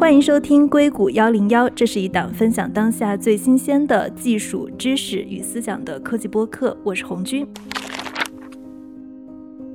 欢迎收听硅谷幺零幺，这是一档分享当下最新鲜的技术知识与思想的科技播客。我是红军。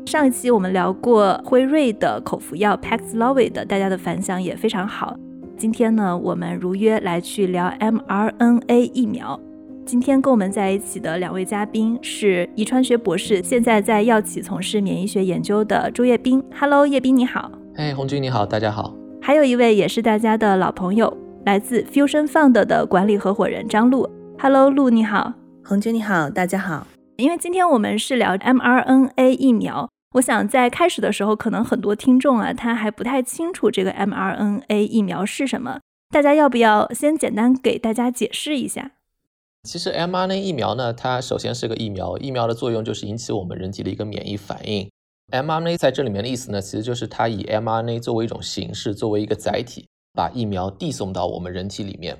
上一期我们聊过辉瑞的口服药 Paxlovid，大家的反响也非常好。今天呢，我们如约来去聊 mRNA 疫苗。今天跟我们在一起的两位嘉宾是遗传学博士，现在在药企从事免疫学研究的朱叶斌。Hello，叶斌你好。哎，红军你好，大家好。还有一位也是大家的老朋友，来自 Fusion Fund 的管理合伙人张璐。Hello，陆你好。红军你好，大家好。因为今天我们是聊 mRNA 疫苗，我想在开始的时候，可能很多听众啊，他还不太清楚这个 mRNA 疫苗是什么。大家要不要先简单给大家解释一下？其实 mRNA 疫苗呢，它首先是个疫苗，疫苗的作用就是引起我们人体的一个免疫反应。mRNA 在这里面的意思呢，其实就是它以 mRNA 作为一种形式，作为一个载体，把疫苗递送到我们人体里面。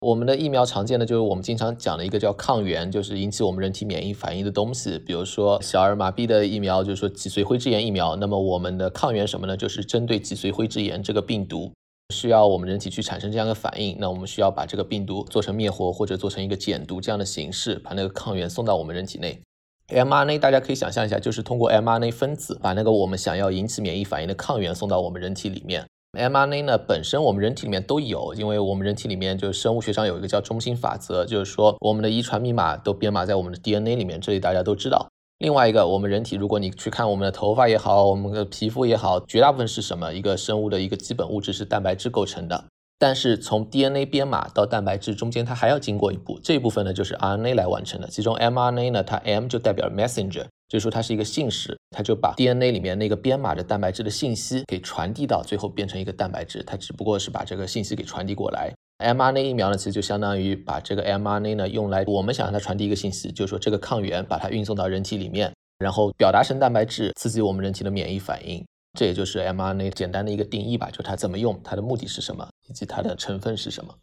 我们的疫苗常见的就是我们经常讲的一个叫抗原，就是引起我们人体免疫反应的东西。比如说小儿麻痹的疫苗，就是说脊髓灰质炎疫苗。那么我们的抗原什么呢？就是针对脊髓灰质炎这个病毒。需要我们人体去产生这样的反应，那我们需要把这个病毒做成灭活或者做成一个减毒这样的形式，把那个抗原送到我们人体内。mRNA 大家可以想象一下，就是通过 mRNA 分子把那个我们想要引起免疫反应的抗原送到我们人体里面。mRNA 呢本身我们人体里面都有，因为我们人体里面就是生物学上有一个叫中心法则，就是说我们的遗传密码都编码在我们的 DNA 里面，这里大家都知道。另外一个，我们人体，如果你去看我们的头发也好，我们的皮肤也好，绝大部分是什么？一个生物的一个基本物质是蛋白质构成的。但是从 DNA 编码到蛋白质中间，它还要经过一步，这一部分呢就是 RNA 来完成的。其中 mRNA 呢，它 M 就代表 messenger，就是说它是一个信使，它就把 DNA 里面那个编码的蛋白质的信息给传递到最后变成一个蛋白质，它只不过是把这个信息给传递过来。mRNA 疫苗呢，其实就相当于把这个 mRNA 呢用来我们想让它传递一个信息，就是说这个抗原把它运送到人体里面，然后表达成蛋白质，刺激我们人体的免疫反应。这也就是 mRNA 简单的一个定义吧，就它怎么用，它的目的是什么，以及它的成分是什么。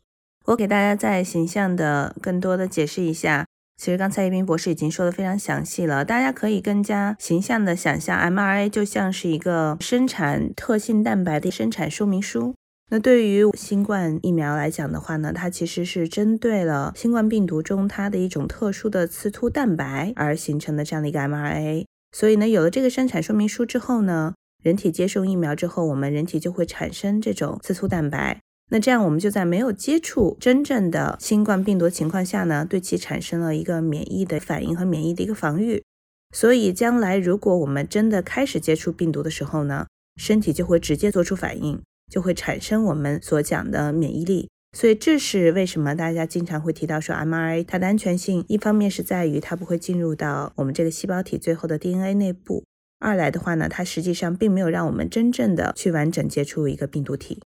我给大家再形象的更多的解释一下。其实刚才一斌博士已经说的非常详细了，大家可以更加形象的想象，mRNA 就像是一个生产特性蛋白的生产说明书。那对于新冠疫苗来讲的话呢，它其实是针对了新冠病毒中它的一种特殊的刺突蛋白而形成的这样的一个 mRNA。所以呢，有了这个生产说明书之后呢，人体接受疫苗之后，我们人体就会产生这种刺突蛋白。那这样我们就在没有接触真正的新冠病毒情况下呢，对其产生了一个免疫的反应和免疫的一个防御。所以将来如果我们真的开始接触病毒的时候呢，身体就会直接做出反应。就会产生我们所讲的免疫力，所以这是为什么大家经常会提到说 mRNA 它的安全性，一方面是在于它不会进入到我们这个细胞体最后的 DNA 内部，二来的话呢，它实际上并没有让我们真正的去完整接触一个病毒体。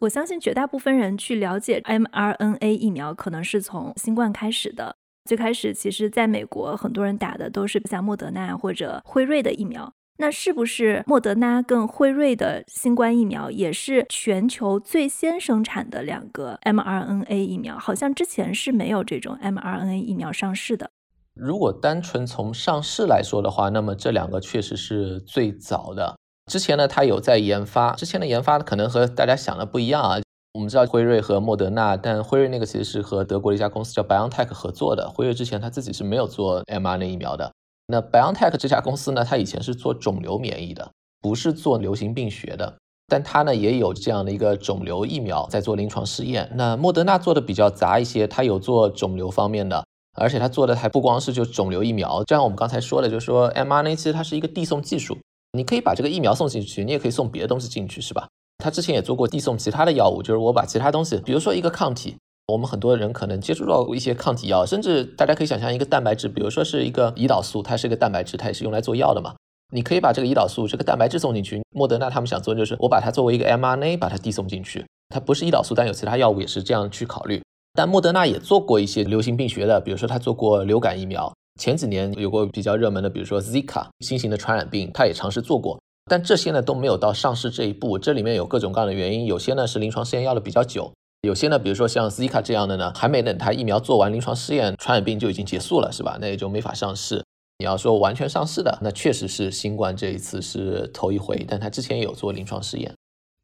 我相信绝大部分人去了解 mRNA 疫苗，可能是从新冠开始的。最开始其实在美国，很多人打的都是像莫德纳或者辉瑞的疫苗。那是不是莫德纳跟辉瑞的新冠疫苗也是全球最先生产的两个 mRNA 疫苗？好像之前是没有这种 mRNA 疫苗上市的。如果单纯从上市来说的话，那么这两个确实是最早的。之前呢，它有在研发，之前的研发可能和大家想的不一样啊。我们知道辉瑞和莫德纳，但辉瑞那个其实是和德国的一家公司叫 BioNTech 合作的。辉瑞之前他自己是没有做 mRNA 疫苗的。那 BioNTech 这家公司呢，它以前是做肿瘤免疫的，不是做流行病学的。但它呢也有这样的一个肿瘤疫苗在做临床试验。那莫德纳做的比较杂一些，它有做肿瘤方面的，而且它做的还不光是就肿瘤疫苗。就像我们刚才说的，就是说 mRNA 其实它是一个递送技术，你可以把这个疫苗送进去，你也可以送别的东西进去，是吧？它之前也做过递送其他的药物，就是我把其他东西，比如说一个抗体。我们很多人可能接触到过一些抗体药，甚至大家可以想象一个蛋白质，比如说是一个胰岛素，它是一个蛋白质，它也是用来做药的嘛。你可以把这个胰岛素这个蛋白质送进去。莫德纳他们想做就是我把它作为一个 mRNA 把它递送进去，它不是胰岛素，但有其他药物也是这样去考虑。但莫德纳也做过一些流行病学的，比如说他做过流感疫苗，前几年有过比较热门的，比如说 Zika 新型的传染病，他也尝试做过，但这些呢都没有到上市这一步。这里面有各种各样的原因，有些呢是临床试验要的比较久。有些呢，比如说像 Zika 这样的呢，还没等它疫苗做完临床试验，传染病就已经结束了，是吧？那也就没法上市。你要说完全上市的，那确实是新冠这一次是头一回，但它之前也有做临床试验。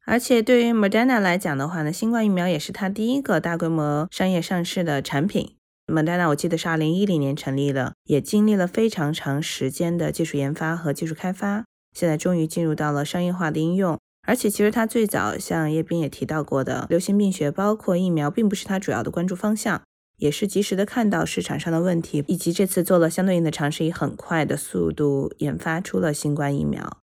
而且对于 Moderna 来讲的话呢，新冠疫苗也是它第一个大规模商业上市的产品。Moderna 我记得是二零一零年成立的，也经历了非常长时间的技术研发和技术开发，现在终于进入到了商业化的应用。而且其实它最早像叶斌也提到过的，流行病学包括疫苗，并不是它主要的关注方向，也是及时的看到市场上的问题，以及这次做了相对应的尝试，以很快的速度研发出了新冠疫苗。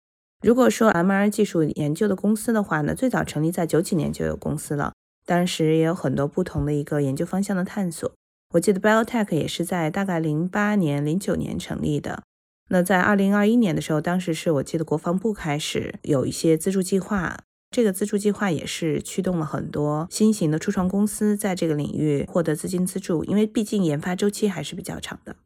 如果说 MR 技术研究的公司的话呢，最早成立在九几年就有公司了，当时也有很多不同的一个研究方向的探索。我记得 BioTech 也是在大概零八年、零九年成立的。那在二零二一年的时候，当时是我记得国防部开始有一些资助计划，这个资助计划也是驱动了很多新型的初创公司在这个领域获得资金资助，因为毕竟研发周期还是比较长的。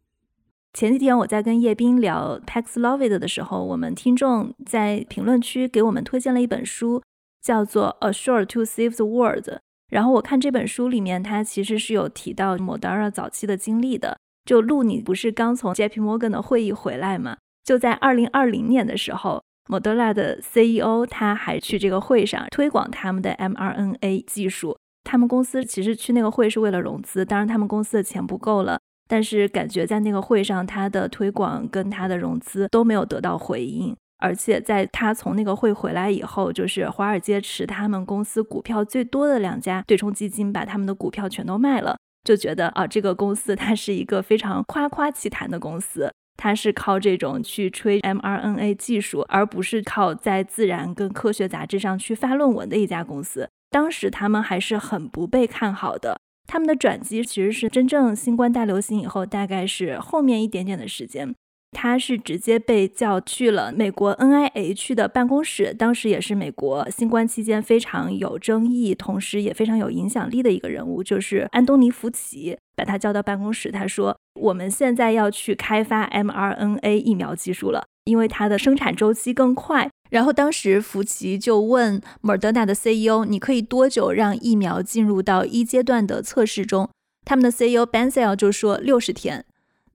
前几天我在跟叶斌聊 Paxlovid 的时候，我们听众在评论区给我们推荐了一本书，叫做《A Short to Save the World》。然后我看这本书里面，它其实是有提到 Modera 早期的经历的。就路，你不是刚从 JP Morgan 的会议回来吗？就在二零二零年的时候，Modera 的 CEO 他还去这个会上推广他们的 mRNA 技术。他们公司其实去那个会是为了融资，当然他们公司的钱不够了。但是感觉在那个会上，他的推广跟他的融资都没有得到回应。而且在他从那个会回来以后，就是华尔街持他们公司股票最多的两家对冲基金把他们的股票全都卖了，就觉得啊，这个公司它是一个非常夸夸其谈的公司，它是靠这种去吹 mRNA 技术，而不是靠在自然跟科学杂志上去发论文的一家公司。当时他们还是很不被看好的，他们的转机其实是真正新冠大流行以后，大概是后面一点点的时间。他是直接被叫去了美国 NIH 的办公室，当时也是美国新冠期间非常有争议，同时也非常有影响力的一个人物，就是安东尼·福奇，把他叫到办公室，他说：“我们现在要去开发 mRNA 疫苗技术了，因为它的生产周期更快。”然后当时福奇就问 Moderna 的 CEO：“ 你可以多久让疫苗进入到一阶段的测试中？”他们的 CEO Ben Sale 就说：“六十天。”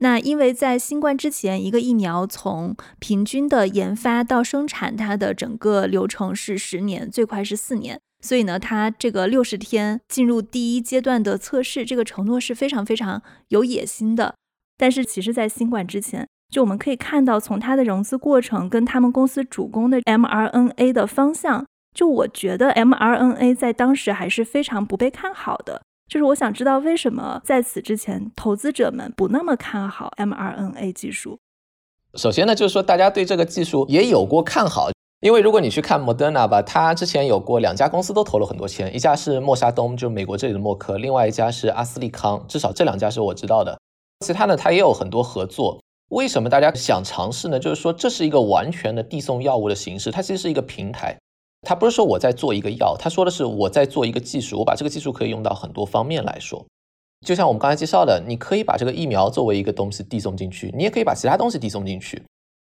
那因为在新冠之前，一个疫苗从平均的研发到生产，它的整个流程是十年，最快是四年。所以呢，它这个六十天进入第一阶段的测试，这个承诺是非常非常有野心的。但是其实，在新冠之前，就我们可以看到，从它的融资过程跟他们公司主攻的 mRNA 的方向，就我觉得 mRNA 在当时还是非常不被看好的。就是我想知道为什么在此之前，投资者们不那么看好 mRNA 技术。首先呢，就是说大家对这个技术也有过看好，因为如果你去看 Moderna 吧，它之前有过两家公司都投了很多钱，一家是默沙东，就是美国这里的默克，另外一家是阿斯利康，至少这两家是我知道的。其他呢，它也有很多合作。为什么大家想尝试呢？就是说这是一个完全的递送药物的形式，它其实是一个平台。它不是说我在做一个药，他说的是我在做一个技术，我把这个技术可以用到很多方面来说。就像我们刚才介绍的，你可以把这个疫苗作为一个东西递送进去，你也可以把其他东西递送进去。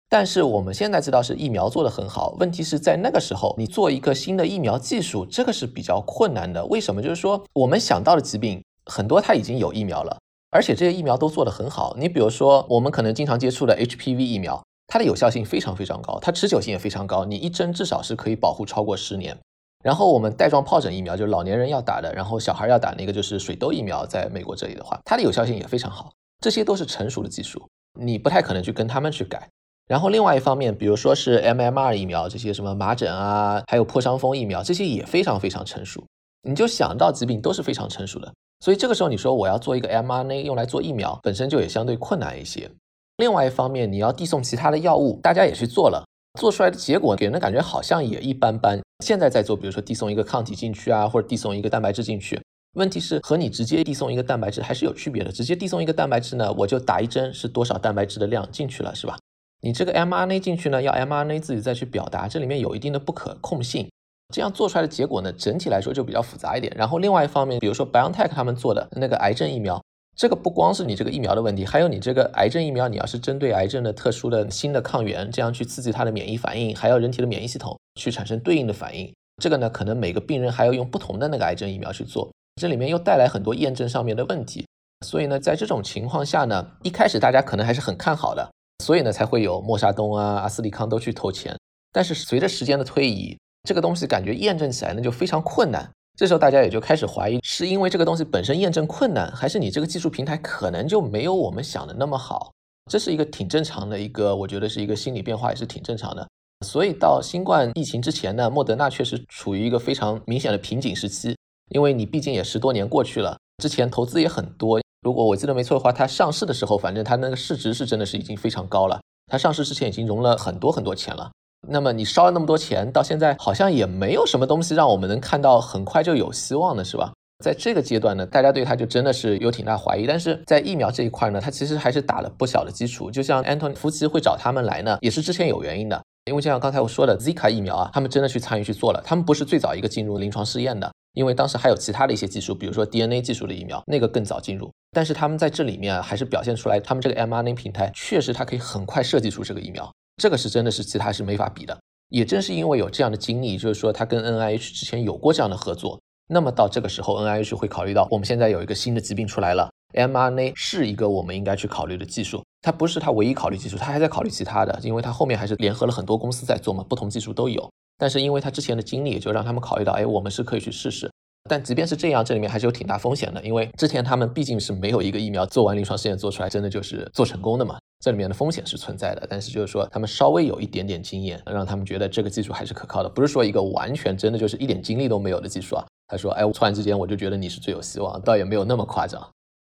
但是我们现在知道是疫苗做得很好，问题是在那个时候你做一个新的疫苗技术，这个是比较困难的。为什么？就是说我们想到的疾病很多，它已经有疫苗了，而且这些疫苗都做得很好。你比如说我们可能经常接触的 HPV 疫苗。它的有效性非常非常高，它持久性也非常高，你一针至少是可以保护超过十年。然后我们带状疱疹疫苗就是老年人要打的，然后小孩要打那个就是水痘疫苗，在美国这里的话，它的有效性也非常好。这些都是成熟的技术，你不太可能去跟他们去改。然后另外一方面，比如说是 MMR 疫苗，这些什么麻疹啊，还有破伤风疫苗，这些也非常非常成熟。你就想到疾病都是非常成熟的，所以这个时候你说我要做一个 mRNA 用来做疫苗，本身就也相对困难一些。另外一方面，你要递送其他的药物，大家也去做了，做出来的结果给人的感觉好像也一般般。现在在做，比如说递送一个抗体进去啊，或者递送一个蛋白质进去，问题是和你直接递送一个蛋白质还是有区别的。直接递送一个蛋白质呢，我就打一针是多少蛋白质的量进去了，是吧？你这个 mRNA 进去呢，要 mRNA 自己再去表达，这里面有一定的不可控性，这样做出来的结果呢，整体来说就比较复杂一点。然后另外一方面，比如说 BioNTech 他们做的那个癌症疫苗。这个不光是你这个疫苗的问题，还有你这个癌症疫苗，你要是针对癌症的特殊的新的抗原，这样去刺激它的免疫反应，还要人体的免疫系统去产生对应的反应。这个呢，可能每个病人还要用不同的那个癌症疫苗去做，这里面又带来很多验证上面的问题。所以呢，在这种情况下呢，一开始大家可能还是很看好的，所以呢才会有默沙东啊、阿斯利康都去投钱。但是随着时间的推移，这个东西感觉验证起来呢就非常困难。这时候大家也就开始怀疑，是因为这个东西本身验证困难，还是你这个技术平台可能就没有我们想的那么好？这是一个挺正常的一个，我觉得是一个心理变化，也是挺正常的。所以到新冠疫情之前呢，莫德纳确实处于一个非常明显的瓶颈时期，因为你毕竟也十多年过去了，之前投资也很多。如果我记得没错的话，它上市的时候，反正它那个市值是真的是已经非常高了。它上市之前已经融了很多很多钱了。那么你烧了那么多钱，到现在好像也没有什么东西让我们能看到很快就有希望的，是吧？在这个阶段呢，大家对它就真的是有挺大怀疑。但是在疫苗这一块呢，它其实还是打了不小的基础。就像 Anton 夫妻会找他们来呢，也是之前有原因的。因为就像刚才我说的，Zika 疫苗啊，他们真的去参与去做了。他们不是最早一个进入临床试验的，因为当时还有其他的一些技术，比如说 DNA 技术的疫苗，那个更早进入。但是他们在这里面啊还是表现出来，他们这个 mRNA 平台确实它可以很快设计出这个疫苗，这个是真的是其他是没法比的。也正是因为有这样的经历，就是说他跟 NIH 之前有过这样的合作，那么到这个时候，NIH 会考虑到我们现在有一个新的疾病出来了，mRNA 是一个我们应该去考虑的技术。它不是它唯一考虑技术，它还在考虑其他的，因为它后面还是联合了很多公司在做嘛，不同技术都有。但是因为它之前的经历，就让他们考虑到，哎，我们是可以去试试。但即便是这样，这里面还是有挺大风险的，因为之前他们毕竟是没有一个疫苗做完临床试验做出来，真的就是做成功的嘛。这里面的风险是存在的，但是就是说他们稍微有一点点经验，让他们觉得这个技术还是可靠的，不是说一个完全真的就是一点精力都没有的技术啊。他说，哎，突然之间我就觉得你是最有希望，倒也没有那么夸张。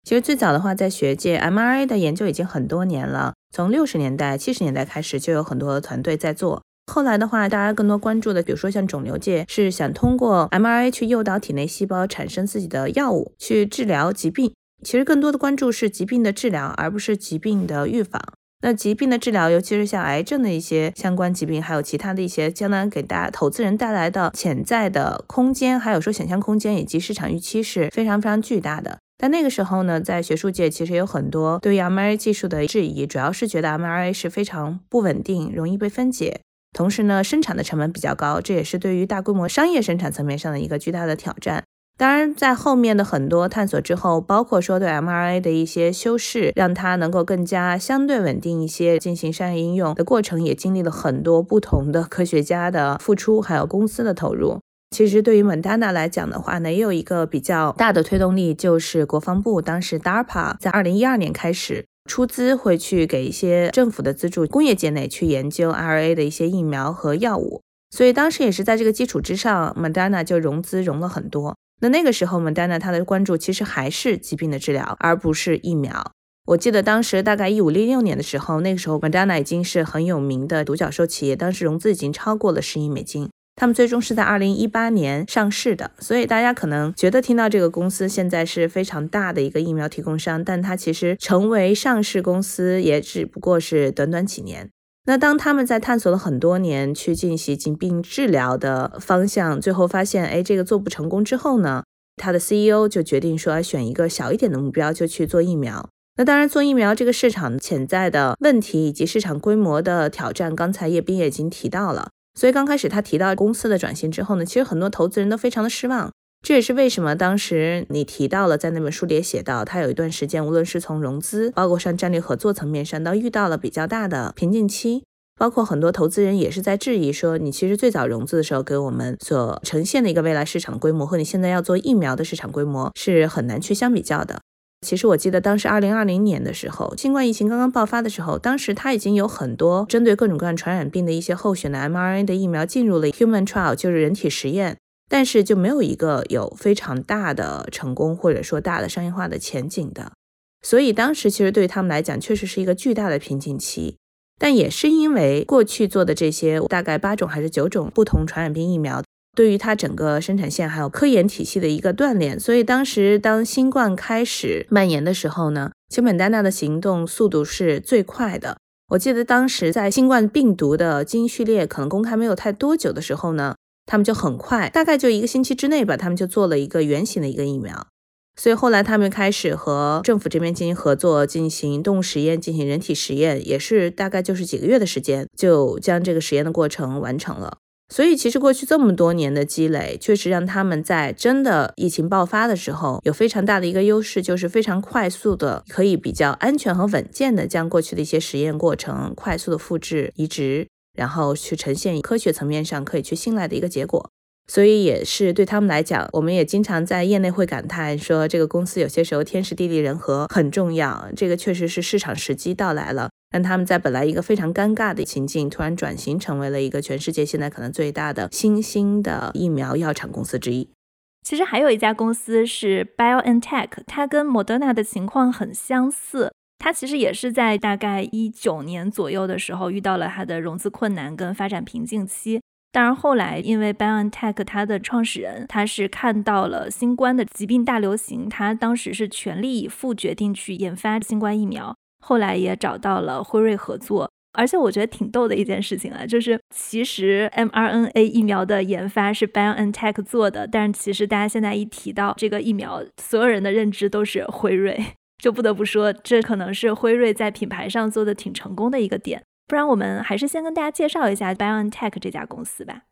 其实最早的话，在学界，M R A 的研究已经很多年了，从六十年代、七十年代开始就有很多团队在做。后来的话，大家更多关注的，比如说像肿瘤界，是想通过 M R A 去诱导体内细胞产生自己的药物，去治疗疾病。其实更多的关注是疾病的治疗，而不是疾病的预防。那疾病的治疗，尤其是像癌症的一些相关疾病，还有其他的一些将来给大家投资人带来的潜在的空间，还有说想象空间以及市场预期是非常非常巨大的。但那个时候呢，在学术界其实有很多对于 M R A 技术的质疑，主要是觉得 M R A 是非常不稳定，容易被分解。同时呢，生产的成本比较高，这也是对于大规模商业生产层面上的一个巨大的挑战。当然，在后面的很多探索之后，包括说对 mRNA 的一些修饰，让它能够更加相对稳定一些，进行商业应用的过程，也经历了很多不同的科学家的付出，还有公司的投入。其实对于 Moderna 来讲的话呢，也有一个比较大的推动力，就是国防部当时 DARPA 在二零一二年开始。出资会去给一些政府的资助，工业界内去研究 RA 的一些疫苗和药物，所以当时也是在这个基础之上，Moderna 就融资融了很多。那那个时候，Moderna 它的关注其实还是疾病的治疗，而不是疫苗。我记得当时大概一五六六年的时候，那个时候 Moderna 已经是很有名的独角兽企业，当时融资已经超过了十亿美金。他们最终是在二零一八年上市的，所以大家可能觉得听到这个公司现在是非常大的一个疫苗提供商，但它其实成为上市公司也只不过是短短几年。那当他们在探索了很多年去进行疾病治疗的方向，最后发现，哎，这个做不成功之后呢，他的 CEO 就决定说，选一个小一点的目标，就去做疫苗。那当然，做疫苗这个市场潜在的问题以及市场规模的挑战，刚才叶斌也已经提到了。所以刚开始他提到公司的转型之后呢，其实很多投资人都非常的失望。这也是为什么当时你提到了在那本书里也写到，他有一段时间无论是从融资，包括上战略合作层面上，都遇到了比较大的瓶颈期。包括很多投资人也是在质疑说，你其实最早融资的时候给我们所呈现的一个未来市场规模，和你现在要做疫苗的市场规模是很难去相比较的。其实我记得当时二零二零年的时候，新冠疫情刚刚爆发的时候，当时它已经有很多针对各种各样传染病的一些候选的 mRNA 的疫苗进入了 human trial，就是人体实验，但是就没有一个有非常大的成功或者说大的商业化的前景的。所以当时其实对于他们来讲，确实是一个巨大的瓶颈期。但也是因为过去做的这些大概八种还是九种不同传染病疫苗。对于它整个生产线还有科研体系的一个锻炼，所以当时当新冠开始蔓延的时候呢，其实本丹娜的行动速度是最快的。我记得当时在新冠病毒的基因序列可能公开没有太多久的时候呢，他们就很快，大概就一个星期之内吧，他们就做了一个原型的一个疫苗。所以后来他们开始和政府这边进行合作，进行动物实验，进行人体实验，也是大概就是几个月的时间，就将这个实验的过程完成了。所以，其实过去这么多年的积累，确实让他们在真的疫情爆发的时候，有非常大的一个优势，就是非常快速的，可以比较安全和稳健的将过去的一些实验过程快速的复制移植。然后去呈现科学层面上可以去信赖的一个结果。所以也是对他们来讲，我们也经常在业内会感叹说，这个公司有些时候天时地利人和很重要。这个确实是市场时机到来了，让他们在本来一个非常尴尬的情境，突然转型成为了一个全世界现在可能最大的新兴的疫苗药厂公司之一。其实还有一家公司是 BioNTech，它跟 Moderna 的情况很相似。它其实也是在大概一九年左右的时候遇到了它的融资困难跟发展瓶颈期。当然，后来因为 BioNTech 它的创始人他是看到了新冠的疾病大流行，他当时是全力以赴决定去研发新冠疫苗。后来也找到了辉瑞合作，而且我觉得挺逗的一件事情啊，就是其实 mRNA 疫苗的研发是 BioNTech 做的，但是其实大家现在一提到这个疫苗，所有人的认知都是辉瑞，就不得不说这可能是辉瑞在品牌上做的挺成功的一个点。不然我们还是先跟大家介绍一下 BioNTech 这家公司吧。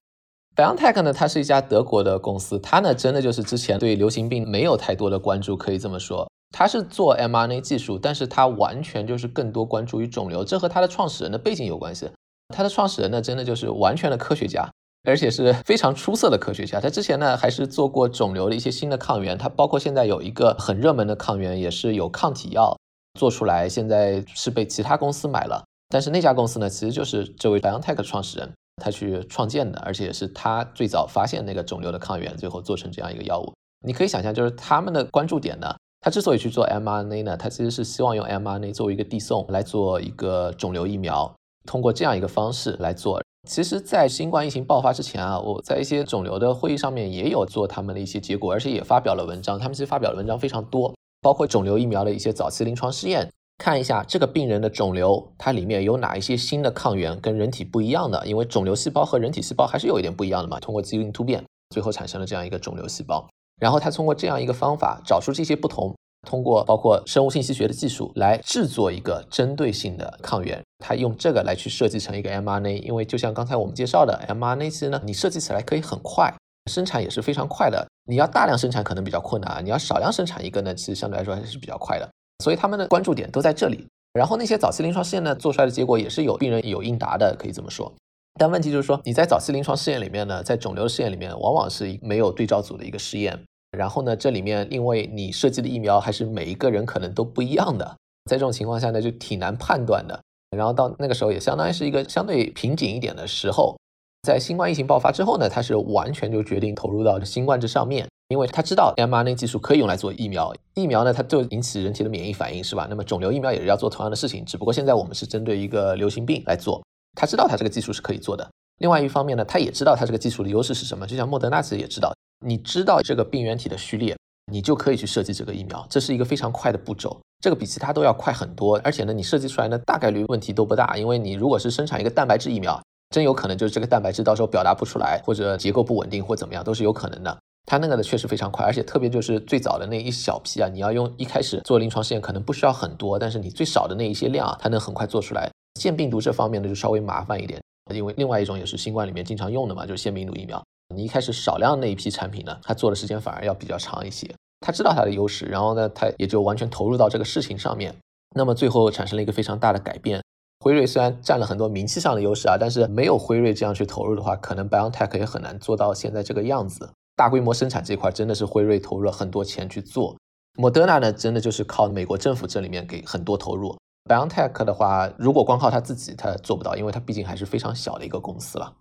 BioNTech 呢，它是一家德国的公司，它呢真的就是之前对流行病没有太多的关注，可以这么说。它是做 mRNA 技术，但是它完全就是更多关注于肿瘤，这和它的创始人的背景有关系。它的创始人呢，真的就是完全的科学家，而且是非常出色的科学家。他之前呢还是做过肿瘤的一些新的抗原，它包括现在有一个很热门的抗原，也是有抗体药做出来，现在是被其他公司买了。但是那家公司呢，其实就是这位 BioNTech 创始人他去创建的，而且也是他最早发现那个肿瘤的抗原，最后做成这样一个药物。你可以想象，就是他们的关注点呢，他之所以去做 mRNA 呢，他其实是希望用 mRNA 作为一个递送来做一个肿瘤疫苗，通过这样一个方式来做。其实，在新冠疫情爆发之前啊，我在一些肿瘤的会议上面也有做他们的一些结果，而且也发表了文章。他们其实发表的文章非常多，包括肿瘤疫苗的一些早期临床试验。看一下这个病人的肿瘤，它里面有哪一些新的抗原跟人体不一样的？因为肿瘤细胞和人体细胞还是有一点不一样的嘛。通过基因突变，最后产生了这样一个肿瘤细胞。然后他通过这样一个方法找出这些不同，通过包括生物信息学的技术来制作一个针对性的抗原。他用这个来去设计成一个 mRNA。因为就像刚才我们介绍的 mRNA，其实呢，你设计起来可以很快，生产也是非常快的。你要大量生产可能比较困难啊，你要少量生产一个呢，其实相对来说还是比较快的。所以他们的关注点都在这里，然后那些早期临床试验呢做出来的结果也是有病人有应答的，可以这么说。但问题就是说，你在早期临床试验里面呢，在肿瘤试验里面，往往是没有对照组的一个试验。然后呢，这里面因为你设计的疫苗还是每一个人可能都不一样的，在这种情况下呢，就挺难判断的。然后到那个时候也相当于是一个相对瓶颈一点的时候，在新冠疫情爆发之后呢，他是完全就决定投入到新冠这上面。因为他知道 mRNA 技术可以用来做疫苗，疫苗呢，它就引起人体的免疫反应，是吧？那么肿瘤疫苗也是要做同样的事情，只不过现在我们是针对一个流行病来做。他知道他这个技术是可以做的。另外一方面呢，他也知道他这个技术的优势是什么。就像莫德纳其实也知道，你知道这个病原体的序列，你就可以去设计这个疫苗，这是一个非常快的步骤，这个比其他都要快很多。而且呢，你设计出来呢，大概率问题都不大，因为你如果是生产一个蛋白质疫苗，真有可能就是这个蛋白质到时候表达不出来，或者结构不稳定或怎么样，都是有可能的。它那个的确实非常快，而且特别就是最早的那一小批啊，你要用一开始做临床试验可能不需要很多，但是你最少的那一些量，它能很快做出来。腺病毒这方面呢就稍微麻烦一点，因为另外一种也是新冠里面经常用的嘛，就是腺病毒疫苗。你一开始少量那一批产品呢，它做的时间反而要比较长一些。他知道它的优势，然后呢，他也就完全投入到这个事情上面。那么最后产生了一个非常大的改变。辉瑞虽然占了很多名气上的优势啊，但是没有辉瑞这样去投入的话，可能 BioNTech 也很难做到现在这个样子。大规模生产这块真的是辉瑞投入了很多钱去做，莫德纳呢，真的就是靠美国政府这里面给很多投入。BioNTech 的话，如果光靠他自己，他做不到，因为他毕竟还是非常小的一个公司了。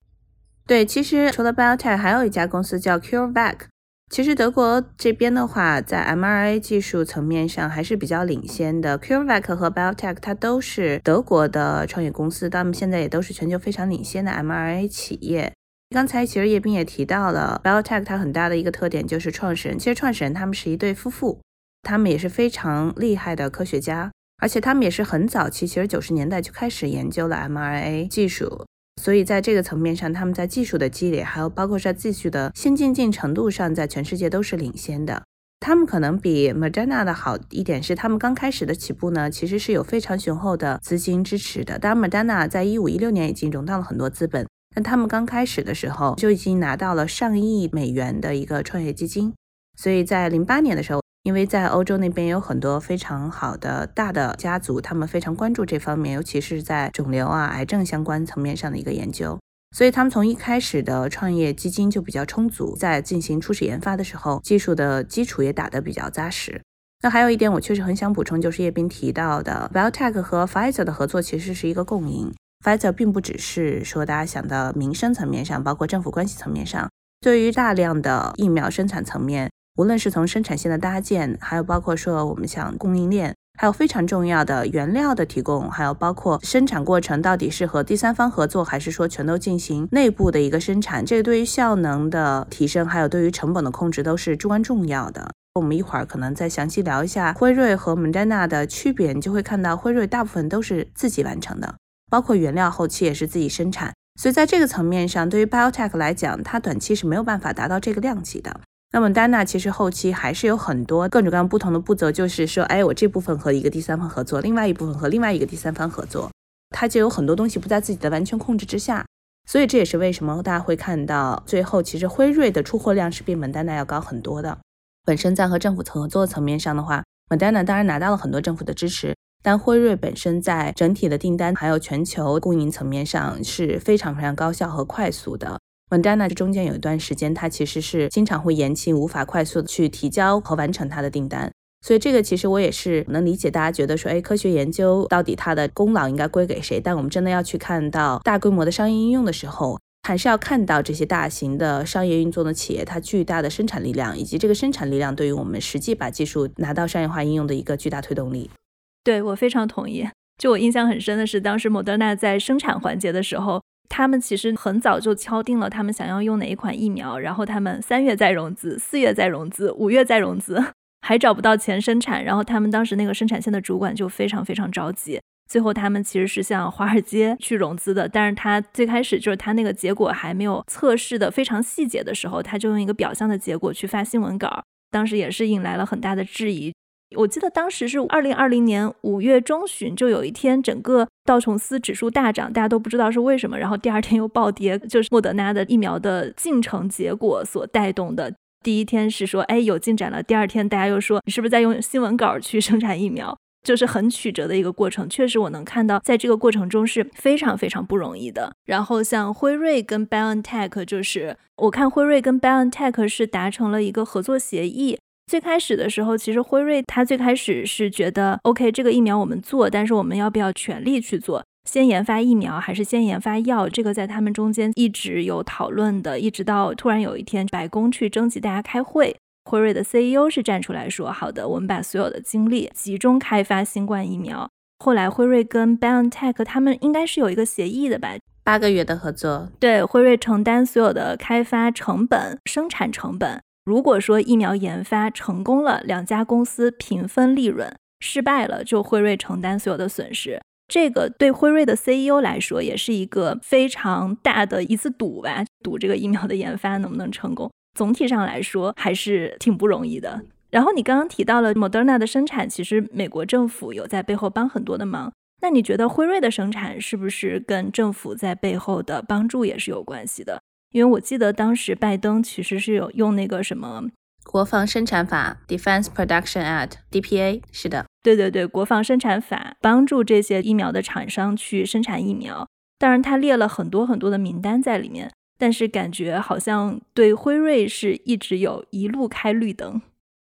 对，其实除了 BioNTech，还有一家公司叫 CureVac。其实德国这边的话，在 mRNA 技术层面上还是比较领先的。CureVac 和 BioNTech 它都是德国的创业公司，他们现在也都是全球非常领先的 mRNA 企业。刚才其实叶斌也提到了 BioTech，它很大的一个特点就是创始人。其实创始人他们是一对夫妇，他们也是非常厉害的科学家，而且他们也是很早期，其实九十年代就开始研究了 mRNA 技术。所以在这个层面上，他们在技术的积累，还有包括在技术的先进进程度上，在全世界都是领先的。他们可能比 m o d e n a 的好一点是，他们刚开始的起步呢，其实是有非常雄厚的资金支持的。当然 m o d e n a 在一五一六年已经融到了很多资本。他们刚开始的时候就已经拿到了上亿美元的一个创业基金，所以在零八年的时候，因为在欧洲那边有很多非常好的大的家族，他们非常关注这方面，尤其是在肿瘤啊、癌症相关层面上的一个研究。所以他们从一开始的创业基金就比较充足，在进行初始研发的时候，技术的基础也打得比较扎实。那还有一点，我确实很想补充，就是叶斌提到的 Biotech 和 Pfizer 的合作其实是一个共赢。F i z e r 并不只是说大家想的民生层面上，包括政府关系层面上，对于大量的疫苗生产层面，无论是从生产线的搭建，还有包括说我们想供应链。还有非常重要的原料的提供，还有包括生产过程到底是和第三方合作，还是说全都进行内部的一个生产，这个对于效能的提升，还有对于成本的控制都是至关重要的。我们一会儿可能再详细聊一下辉瑞和孟加纳的区别，你就会看到辉瑞大部分都是自己完成的，包括原料后期也是自己生产，所以在这个层面上，对于 Biotech 来讲，它短期是没有办法达到这个量级的。那么丹娜其实后期还是有很多各种各样不同的步骤，就是说，哎，我这部分和一个第三方合作，另外一部分和另外一个第三方合作，它就有很多东西不在自己的完全控制之下，所以这也是为什么大家会看到最后其实辉瑞的出货量是比蒙丹娜要高很多的。本身在和政府合作层面上的话，蒙丹娜当然拿到了很多政府的支持，但辉瑞本身在整体的订单还有全球供应层面上是非常非常高效和快速的。Moderna 这中间有一段时间，它其实是经常会延期，无法快速的去提交和完成它的订单。所以这个其实我也是能理解，大家觉得说，哎，科学研究到底它的功劳应该归给谁？但我们真的要去看到大规模的商业应用的时候，还是要看到这些大型的商业运作的企业它巨大的生产力量，以及这个生产力量对于我们实际把技术拿到商业化应用的一个巨大推动力。对我非常同意。就我印象很深的是，当时莫德纳在生产环节的时候。他们其实很早就敲定了他们想要用哪一款疫苗，然后他们三月再融资，四月再融资，五月再融资，还找不到钱生产，然后他们当时那个生产线的主管就非常非常着急。最后他们其实是向华尔街去融资的，但是他最开始就是他那个结果还没有测试的非常细节的时候，他就用一个表象的结果去发新闻稿，当时也是引来了很大的质疑。我记得当时是二零二零年五月中旬，就有一天整个道琼斯指数大涨，大家都不知道是为什么，然后第二天又暴跌，就是莫德纳的疫苗的进程结果所带动的。第一天是说，哎，有进展了，第二天大家又说，你是不是在用新闻稿去生产疫苗？就是很曲折的一个过程。确实，我能看到在这个过程中是非常非常不容易的。然后像辉瑞跟 BioNTech，就是我看辉瑞跟 BioNTech 是达成了一个合作协议。最开始的时候，其实辉瑞他最开始是觉得，OK，这个疫苗我们做，但是我们要不要全力去做？先研发疫苗还是先研发药？这个在他们中间一直有讨论的，一直到突然有一天，白宫去征集大家开会，辉瑞的 CEO 是站出来说，好的，我们把所有的精力集中开发新冠疫苗。后来辉瑞跟 BioNTech 他们应该是有一个协议的吧？八个月的合作，对，辉瑞承担所有的开发成本、生产成本。如果说疫苗研发成功了，两家公司平分利润；失败了，就辉瑞承担所有的损失。这个对辉瑞的 CEO 来说，也是一个非常大的一次赌吧，赌这个疫苗的研发能不能成功。总体上来说，还是挺不容易的。然后你刚刚提到了 Moderna 的生产，其实美国政府有在背后帮很多的忙。那你觉得辉瑞的生产是不是跟政府在背后的帮助也是有关系的？因为我记得当时拜登其实是有用那个什么国防生产法 （Defense Production Act，DPA）。是的，对对对，国防生产法帮助这些疫苗的厂商去生产疫苗。当然，他列了很多很多的名单在里面，但是感觉好像对辉瑞是一直有一路开绿灯。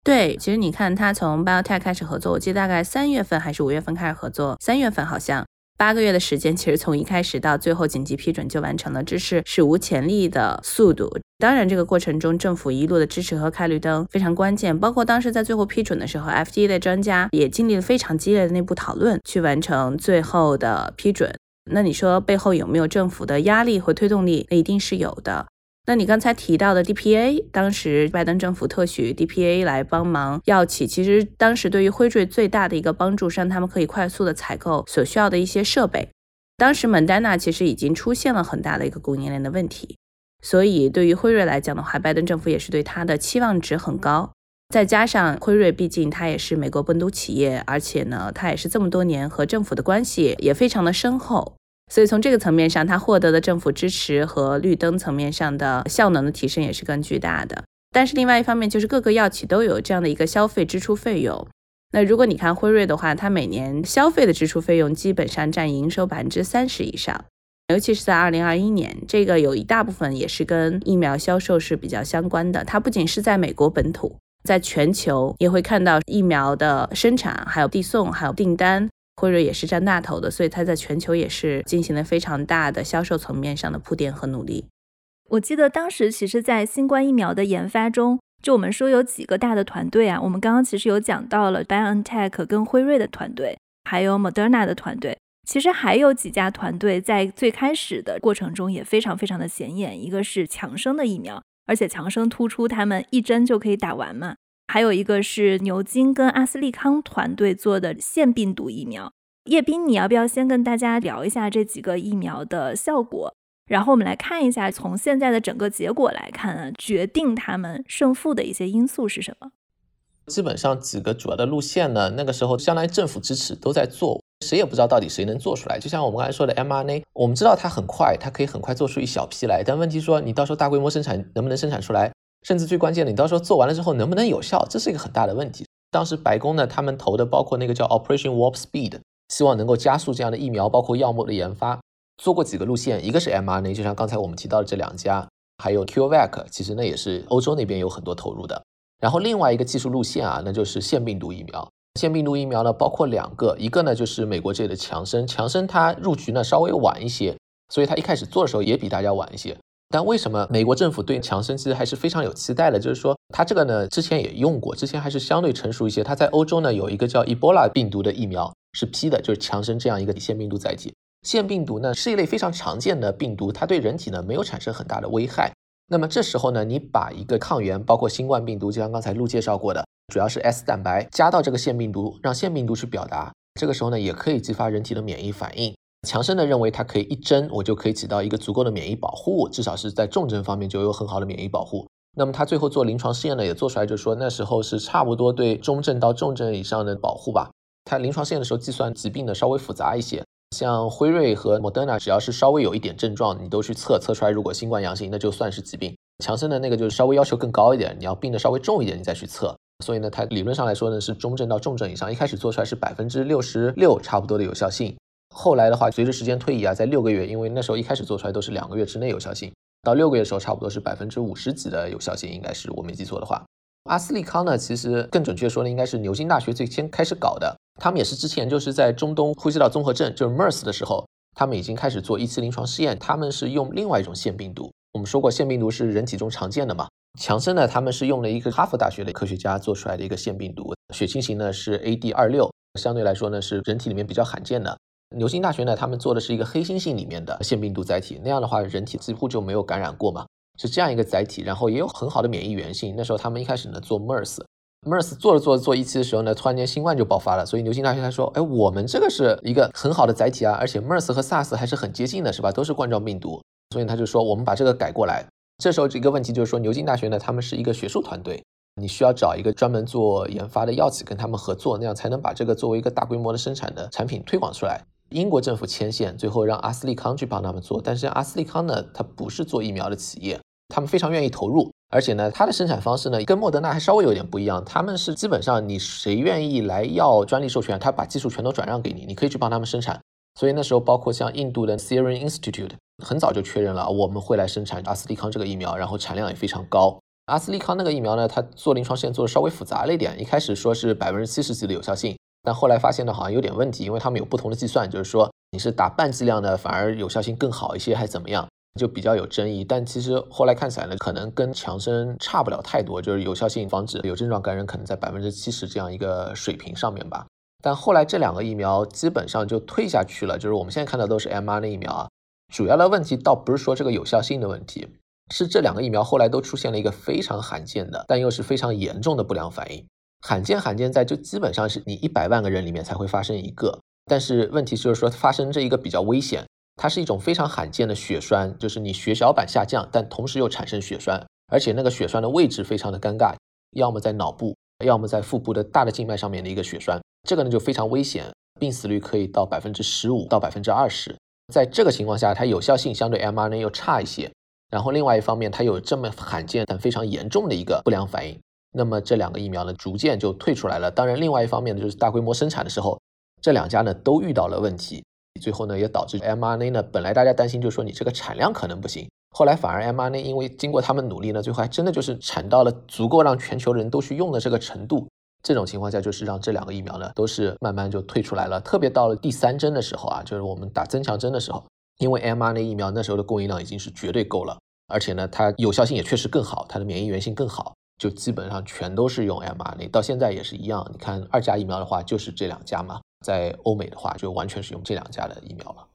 对，其实你看，他从 BioNTech 开始合作，我记得大概三月份还是五月份开始合作，三月份好像。八个月的时间，其实从一开始到最后紧急批准就完成了，这是史无前例的速度。当然，这个过程中政府一路的支持和开绿灯非常关键，包括当时在最后批准的时候，FDA 的专家也经历了非常激烈的内部讨论，去完成最后的批准。那你说背后有没有政府的压力和推动力？那一定是有的。那你刚才提到的 DPA，当时拜登政府特许 DPA 来帮忙药企，其实当时对于辉瑞最大的一个帮助是让他们可以快速的采购所需要的一些设备。当时蒙丹娜其实已经出现了很大的一个供应链的问题，所以对于辉瑞来讲的话，拜登政府也是对它的期望值很高。再加上辉瑞毕竟它也是美国本土企业，而且呢，它也是这么多年和政府的关系也非常的深厚。所以从这个层面上，它获得的政府支持和绿灯层面上的效能的提升也是更巨大的。但是另外一方面就是各个药企都有这样的一个消费支出费用。那如果你看辉瑞的话，它每年消费的支出费用基本上占营收百分之三十以上，尤其是在二零二一年，这个有一大部分也是跟疫苗销售是比较相关的。它不仅是在美国本土，在全球也会看到疫苗的生产、还有递送、还有订单，辉瑞也是占大头的，所以它在全球也是进行了非常大的销售层面上的铺垫和努力。我记得当时其实，在新冠疫苗的研发中。就我们说有几个大的团队啊，我们刚刚其实有讲到了 BioNTech 跟辉瑞的团队，还有 Moderna 的团队。其实还有几家团队在最开始的过程中也非常非常的显眼。一个是强生的疫苗，而且强生突出他们一针就可以打完嘛。还有一个是牛津跟阿斯利康团队做的腺病毒疫苗。叶斌，你要不要先跟大家聊一下这几个疫苗的效果？然后我们来看一下，从现在的整个结果来看啊，决定他们胜负的一些因素是什么？基本上几个主要的路线呢，那个时候相当于政府支持都在做，谁也不知道到底谁能做出来。就像我们刚才说的 mRNA，我们知道它很快，它可以很快做出一小批来，但问题说你到时候大规模生产能不能生产出来？甚至最关键的，你到时候做完了之后能不能有效？这是一个很大的问题。当时白宫呢，他们投的包括那个叫 Operation Warp Speed，希望能够加速这样的疫苗包括药物的研发。做过几个路线，一个是 mRNA，就像刚才我们提到的这两家，还有 CureVac，其实那也是欧洲那边有很多投入的。然后另外一个技术路线啊，那就是腺病毒疫苗。腺病毒疫苗呢，包括两个，一个呢就是美国这里的强生，强生它入局呢稍微晚一些，所以它一开始做的时候也比大家晚一些。但为什么美国政府对强生其实还是非常有期待的？就是说它这个呢之前也用过，之前还是相对成熟一些。它在欧洲呢有一个叫 Ebola 病毒的疫苗是批的，就是强生这样一个腺病毒载体。腺病毒呢是一类非常常见的病毒，它对人体呢没有产生很大的危害。那么这时候呢，你把一个抗原，包括新冠病毒，就像刚才陆介绍过的，主要是 S 蛋白，加到这个腺病毒，让腺病毒去表达，这个时候呢，也可以激发人体的免疫反应。强生的认为它可以一针，我就可以起到一个足够的免疫保护，至少是在重症方面就有很好的免疫保护。那么他最后做临床试验呢，也做出来，就是说那时候是差不多对中症到重症以上的保护吧。他临床试验的时候计算疾病呢稍微复杂一些。像辉瑞和莫德纳，只要是稍微有一点症状，你都去测，测出来如果新冠阳性，那就算是疾病。强生的那个就是稍微要求更高一点，你要病的稍微重一点，你再去测。所以呢，它理论上来说呢是中症到重症以上。一开始做出来是百分之六十六差不多的有效性，后来的话随着时间推移啊，在六个月，因为那时候一开始做出来都是两个月之内有效性，到六个月的时候差不多是百分之五十几的有效性，应该是我没记错的话。阿斯利康呢，其实更准确说呢，应该是牛津大学最先开始搞的。他们也是之前就是在中东呼吸道综合症，就是 MERS 的时候，他们已经开始做一期临床试验。他们是用另外一种腺病毒。我们说过，腺病毒是人体中常见的嘛。强生呢，他们是用了一个哈佛大学的科学家做出来的一个腺病毒，血清型呢是 AD 二六，相对来说呢是人体里面比较罕见的。牛津大学呢，他们做的是一个黑猩猩里面的腺病毒载体，那样的话人体几乎就没有感染过嘛，是这样一个载体，然后也有很好的免疫原性。那时候他们一开始呢做 MERS。MERS 做着做着做一期的时候呢，突然间新冠就爆发了，所以牛津大学他说，哎，我们这个是一个很好的载体啊，而且 MERS 和 SARS 还是很接近的，是吧？都是冠状病毒，所以他就说，我们把这个改过来。这时候这个问题就是说，牛津大学呢，他们是一个学术团队，你需要找一个专门做研发的药企跟他们合作，那样才能把这个作为一个大规模的生产的产品推广出来。英国政府牵线，最后让阿斯利康去帮他们做，但是阿斯利康呢，它不是做疫苗的企业，他们非常愿意投入。而且呢，它的生产方式呢，跟莫德纳还稍微有点不一样。他们是基本上你谁愿意来要专利授权，他把技术全都转让给你，你可以去帮他们生产。所以那时候，包括像印度的 Serum Institute，很早就确认了我们会来生产阿斯利康这个疫苗，然后产量也非常高。阿斯利康那个疫苗呢，它做临床试验做的稍微复杂了一点，一开始说是百分之七十几的有效性，但后来发现呢，好像有点问题，因为他们有不同的计算，就是说你是打半剂量的，反而有效性更好一些，还怎么样？就比较有争议，但其实后来看起来呢，可能跟强生差不了太多，就是有效性防止有症状感染可能在百分之七十这样一个水平上面吧。但后来这两个疫苗基本上就退下去了，就是我们现在看到都是 mRNA 疫苗啊。主要的问题倒不是说这个有效性的问题，是这两个疫苗后来都出现了一个非常罕见的，但又是非常严重的不良反应。罕见罕见在就基本上是你一百万个人里面才会发生一个，但是问题就是说发生这一个比较危险。它是一种非常罕见的血栓，就是你血小板下降，但同时又产生血栓，而且那个血栓的位置非常的尴尬，要么在脑部，要么在腹部的大的静脉上面的一个血栓，这个呢就非常危险，病死率可以到百分之十五到百分之二十。在这个情况下，它有效性相对 mRNA 又差一些，然后另外一方面，它有这么罕见但非常严重的一个不良反应，那么这两个疫苗呢，逐渐就退出来了。当然，另外一方面呢，就是大规模生产的时候，这两家呢都遇到了问题，最后呢也导致 mRNA 呢，本来大家担心就说你这个产量可能不行，后来反而 mRNA 因为经过他们努力呢，最后还真的就是产到了足够让全球人都去用的这个程度。这种情况下，就是让这两个疫苗呢，都是慢慢就退出来了。特别到了第三针的时候啊，就是我们打增强针的时候，因为 mRNA 疫苗那时候的供应量已经是绝对够了，而且呢，它有效性也确实更好，它的免疫原性更好，就基本上全都是用 mRNA。到现在也是一样，你看二价疫苗的话，就是这两家嘛，在欧美的话，就完全是用这两家的疫苗了。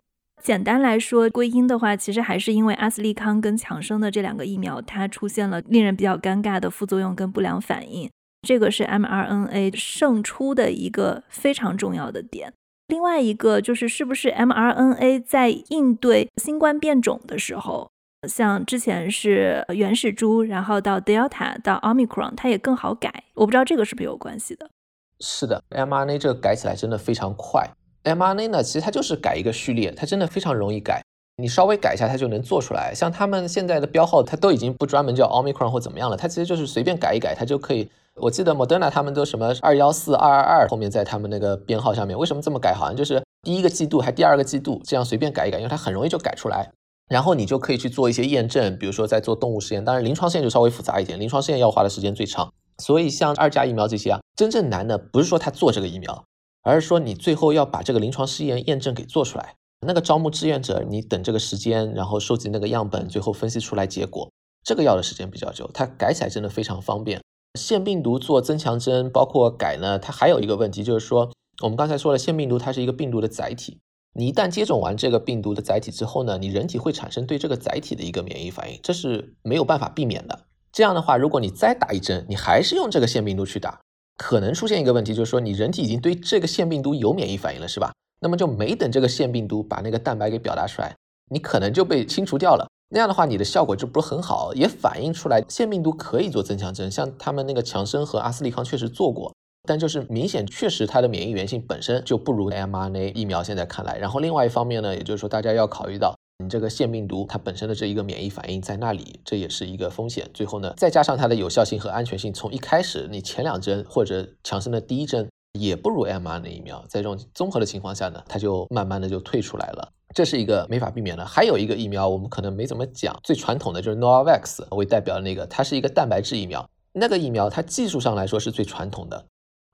简单来说，归因的话，其实还是因为阿斯利康跟强生的这两个疫苗，它出现了令人比较尴尬的副作用跟不良反应。这个是 mRNA 胜出的一个非常重要的点。另外一个就是，是不是 mRNA 在应对新冠变种的时候，像之前是原始株，然后到 Delta 到 Omicron，它也更好改？我不知道这个是不是有关系的。是的，mRNA 这个改起来真的非常快。mRNA 呢，其实它就是改一个序列，它真的非常容易改。你稍微改一下，它就能做出来。像他们现在的标号，它都已经不专门叫 Omicron 或怎么样了，它其实就是随便改一改，它就可以。我记得 Moderna 他们都什么二幺四二二二后面在他们那个编号上面，为什么这么改？好像就是第一个季度还第二个季度这样随便改一改，因为它很容易就改出来。然后你就可以去做一些验证，比如说在做动物实验，当然临床试验就稍微复杂一点，临床试验要花的时间最长。所以像二价疫苗这些啊，真正难的不是说他做这个疫苗，而是说你最后要把这个临床试验验证给做出来。那个招募志愿者，你等这个时间，然后收集那个样本，最后分析出来结果，这个要的时间比较久。它改起来真的非常方便。腺病毒做增强针，包括改呢，它还有一个问题，就是说我们刚才说了，腺病毒它是一个病毒的载体，你一旦接种完这个病毒的载体之后呢，你人体会产生对这个载体的一个免疫反应，这是没有办法避免的。这样的话，如果你再打一针，你还是用这个腺病毒去打，可能出现一个问题，就是说你人体已经对这个腺病毒有免疫反应了，是吧？那么就没等这个腺病毒把那个蛋白给表达出来，你可能就被清除掉了。那样的话，你的效果就不是很好，也反映出来腺病毒可以做增强针，像他们那个强生和阿斯利康确实做过，但就是明显确实它的免疫原性本身就不如 mRNA 疫苗。现在看来，然后另外一方面呢，也就是说大家要考虑到你这个腺病毒它本身的这一个免疫反应在那里，这也是一个风险。最后呢，再加上它的有效性和安全性，从一开始你前两针或者强生的第一针也不如 mRNA 疫苗，在这种综合的情况下呢，它就慢慢的就退出来了。这是一个没法避免的。还有一个疫苗，我们可能没怎么讲，最传统的就是 Novavax 为代表的那个，它是一个蛋白质疫苗。那个疫苗它技术上来说是最传统的，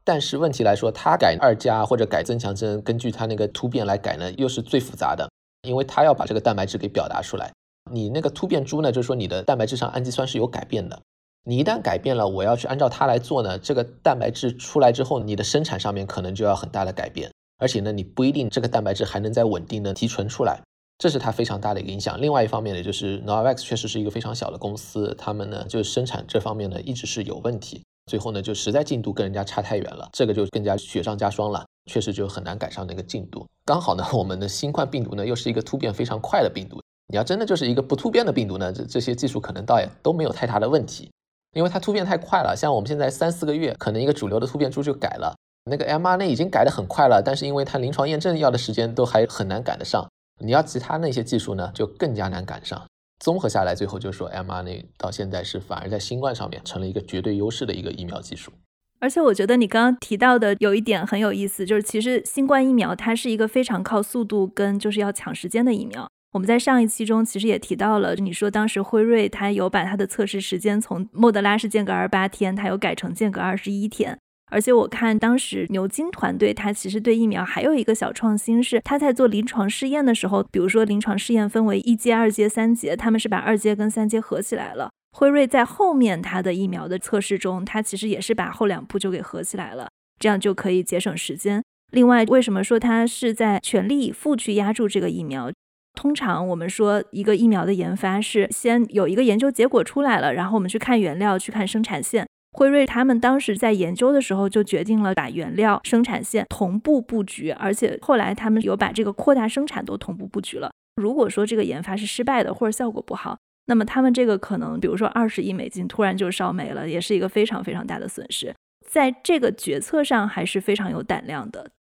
但是问题来说，它改二价或者改增强针，根据它那个突变来改呢，又是最复杂的，因为它要把这个蛋白质给表达出来。你那个突变株呢，就是说你的蛋白质上氨基酸是有改变的，你一旦改变了，我要去按照它来做呢，这个蛋白质出来之后，你的生产上面可能就要很大的改变。而且呢，你不一定这个蛋白质还能再稳定的提纯出来，这是它非常大的一个影响。另外一方面呢，就是 Novavax 确实是一个非常小的公司，他们呢就生产这方面呢一直是有问题，最后呢就实在进度跟人家差太远了，这个就更加雪上加霜了，确实就很难赶上那个进度。刚好呢，我们的新冠病毒呢又是一个突变非常快的病毒，你要真的就是一个不突变的病毒呢，这这些技术可能倒也都没有太大的问题，因为它突变太快了，像我们现在三四个月，可能一个主流的突变株就改了。那个 mRNA 已经改得很快了，但是因为它临床验证要的时间都还很难赶得上，你要其他那些技术呢，就更加难赶上。综合下来，最后就说 mRNA 到现在是反而在新冠上面成了一个绝对优势的一个疫苗技术。而且我觉得你刚刚提到的有一点很有意思，就是其实新冠疫苗它是一个非常靠速度跟就是要抢时间的疫苗。我们在上一期中其实也提到了，你说当时辉瑞它有把它的测试时间从莫德拉是间隔二十八天，它有改成间隔二十一天。而且我看当时牛津团队，它其实对疫苗还有一个小创新，是它在做临床试验的时候，比如说临床试验分为一阶、二阶、三阶，他们是把二阶跟三阶合起来了。辉瑞在后面它的疫苗的测试中，它其实也是把后两步就给合起来了，这样就可以节省时间。另外，为什么说它是在全力以赴去压住这个疫苗？通常我们说一个疫苗的研发是先有一个研究结果出来了，然后我们去看原料，去看生产线。辉瑞他们当时在研究的时候就决定了把原料生产线同步布局，而且后来他们有把这个扩大生产都同步布局了。如果说这个研发是失败的或者效果不好，那么他们这个可能比如说二十亿美金突然就烧没了，也是一个非常非常大的损失。在这个决策上还是非常有胆量的。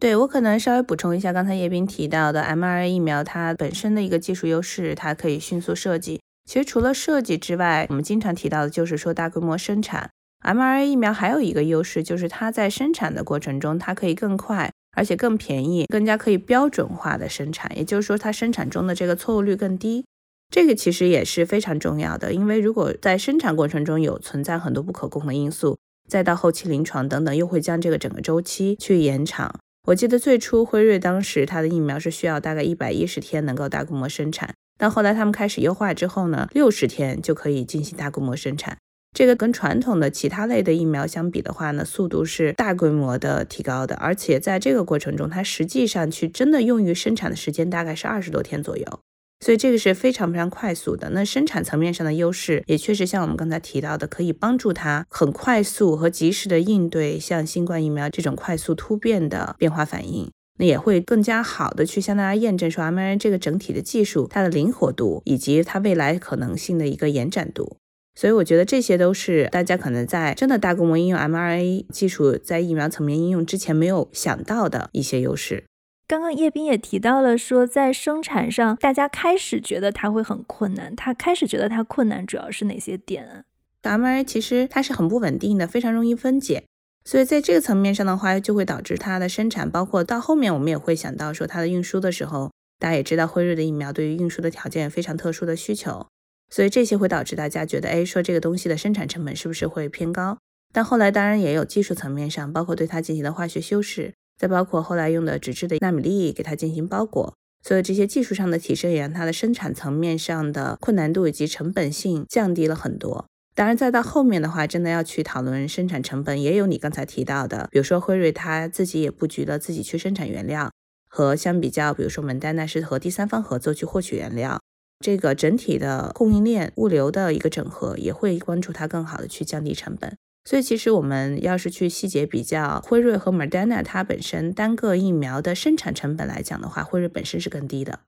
对我可能稍微补充一下，刚才叶斌提到的 mRNA 疫苗它本身的一个技术优势，它可以迅速设计。其实除了设计之外，我们经常提到的就是说大规模生产。mRNA 疫苗还有一个优势，就是它在生产的过程中，它可以更快，而且更便宜，更加可以标准化的生产。也就是说，它生产中的这个错误率更低。这个其实也是非常重要的，因为如果在生产过程中有存在很多不可控的因素，再到后期临床等等，又会将这个整个周期去延长。我记得最初辉瑞当时它的疫苗是需要大概一百一十天能够大规模生产。但后来他们开始优化之后呢，六十天就可以进行大规模生产。这个跟传统的其他类的疫苗相比的话呢，速度是大规模的提高的。而且在这个过程中，它实际上去真的用于生产的时间大概是二十多天左右，所以这个是非常非常快速的。那生产层面上的优势也确实像我们刚才提到的，可以帮助它很快速和及时的应对像新冠疫苗这种快速突变的变化反应。那也会更加好的去向大家验证说 mRNA 这个整体的技术它的灵活度以及它未来可能性的一个延展度，所以我觉得这些都是大家可能在真的大规模应用 mRNA 技术在疫苗层面应用之前没有想到的一些优势。刚刚叶斌也提到了说，在生产上大家开始觉得它会很困难，他开始觉得它困难主要是哪些点？mRNA 其实它是很不稳定的，非常容易分解。所以在这个层面上的话，就会导致它的生产，包括到后面我们也会想到说它的运输的时候，大家也知道辉瑞的疫苗对于运输的条件非常特殊的需求，所以这些会导致大家觉得，哎，说这个东西的生产成本是不是会偏高？但后来当然也有技术层面上，包括对它进行的化学修饰，再包括后来用的纸质的纳米粒给它进行包裹，所以这些技术上的提升也让它的生产层面上的困难度以及成本性降低了很多。当然，再到后面的话，真的要去讨论生产成本，也有你刚才提到的，比如说辉瑞他自己也布局了自己去生产原料，和相比较，比如说蒙丹娜是和第三方合作去获取原料，这个整体的供应链物流的一个整合，也会帮助它更好的去降低成本。所以，其实我们要是去细节比较辉瑞和 Moderna 它本身单个疫苗的生产成本来讲的话，辉瑞本身是更低的。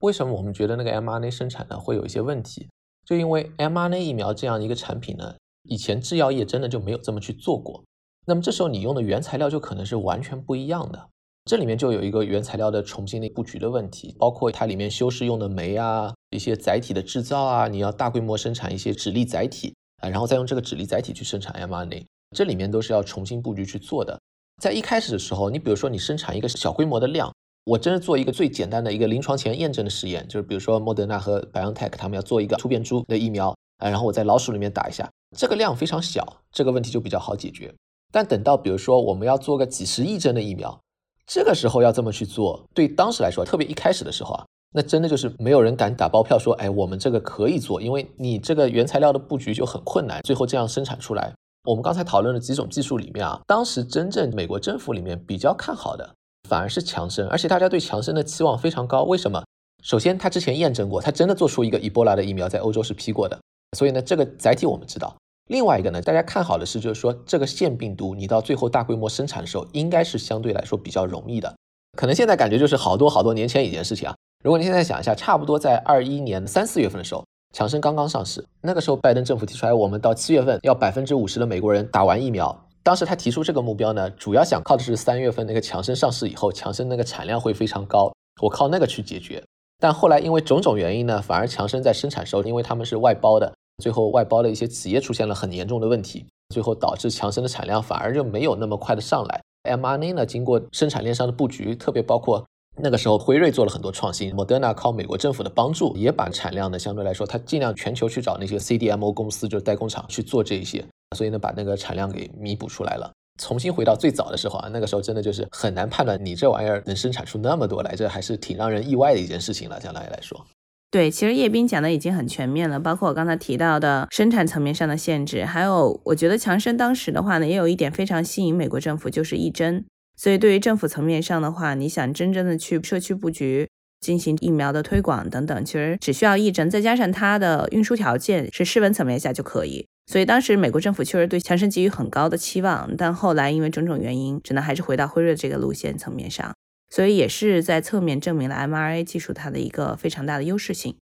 为什么我们觉得那个 mRNA 生产呢会有一些问题？就因为 mRNA 疫苗这样一个产品呢，以前制药业真的就没有这么去做过。那么这时候你用的原材料就可能是完全不一样的。这里面就有一个原材料的重新的布局的问题，包括它里面修饰用的酶啊，一些载体的制造啊，你要大规模生产一些脂粒载体啊，然后再用这个脂粒载体去生产 mRNA，这里面都是要重新布局去做的。在一开始的时候，你比如说你生产一个小规模的量。我真是做一个最简单的一个临床前验证的实验，就是比如说莫德纳和 BioNTech 他们要做一个突变株的疫苗，啊，然后我在老鼠里面打一下，这个量非常小，这个问题就比较好解决。但等到比如说我们要做个几十亿针的疫苗，这个时候要这么去做，对当时来说，特别一开始的时候啊，那真的就是没有人敢打包票说，哎，我们这个可以做，因为你这个原材料的布局就很困难，最后这样生产出来。我们刚才讨论的几种技术里面啊，当时真正美国政府里面比较看好的。反而是强生，而且大家对强生的期望非常高。为什么？首先，他之前验证过，他真的做出一个伊波拉的疫苗，在欧洲是批过的。所以呢，这个载体我们知道。另外一个呢，大家看好的是，就是说这个腺病毒，你到最后大规模生产的时候，应该是相对来说比较容易的。可能现在感觉就是好多好多年前一件事情啊。如果你现在想一下，差不多在二一年三四月份的时候，强生刚刚上市，那个时候拜登政府提出来，我们到七月份要百分之五十的美国人打完疫苗。当时他提出这个目标呢，主要想靠的是三月份那个强生上市以后，强生那个产量会非常高，我靠那个去解决。但后来因为种种原因呢，反而强生在生产时候，因为他们是外包的，最后外包的一些企业出现了很严重的问题，最后导致强生的产量反而就没有那么快的上来。mRNA 呢，经过生产链上的布局，特别包括那个时候辉瑞做了很多创新，Moderna 靠美国政府的帮助，也把产量呢相对来说，它尽量全球去找那些 CDMO 公司，就是代工厂去做这一些。所以呢，把那个产量给弥补出来了。重新回到最早的时候啊，那个时候真的就是很难判断你这玩意儿能生产出那么多来，这还是挺让人意外的一件事情了。相当于来说，对，其实叶斌讲的已经很全面了，包括我刚才提到的生产层面上的限制，还有我觉得强生当时的话呢，也有一点非常吸引美国政府，就是一针。所以对于政府层面上的话，你想真正的去社区布局、进行疫苗的推广等等，其实只需要一针，再加上它的运输条件是室温层面下就可以。所以当时美国政府确实对强生给予很高的期望，但后来因为种种原因，只能还是回到辉瑞这个路线层面上。所以也是在侧面证明了 mRNA 技术它的一个非常大的优势性。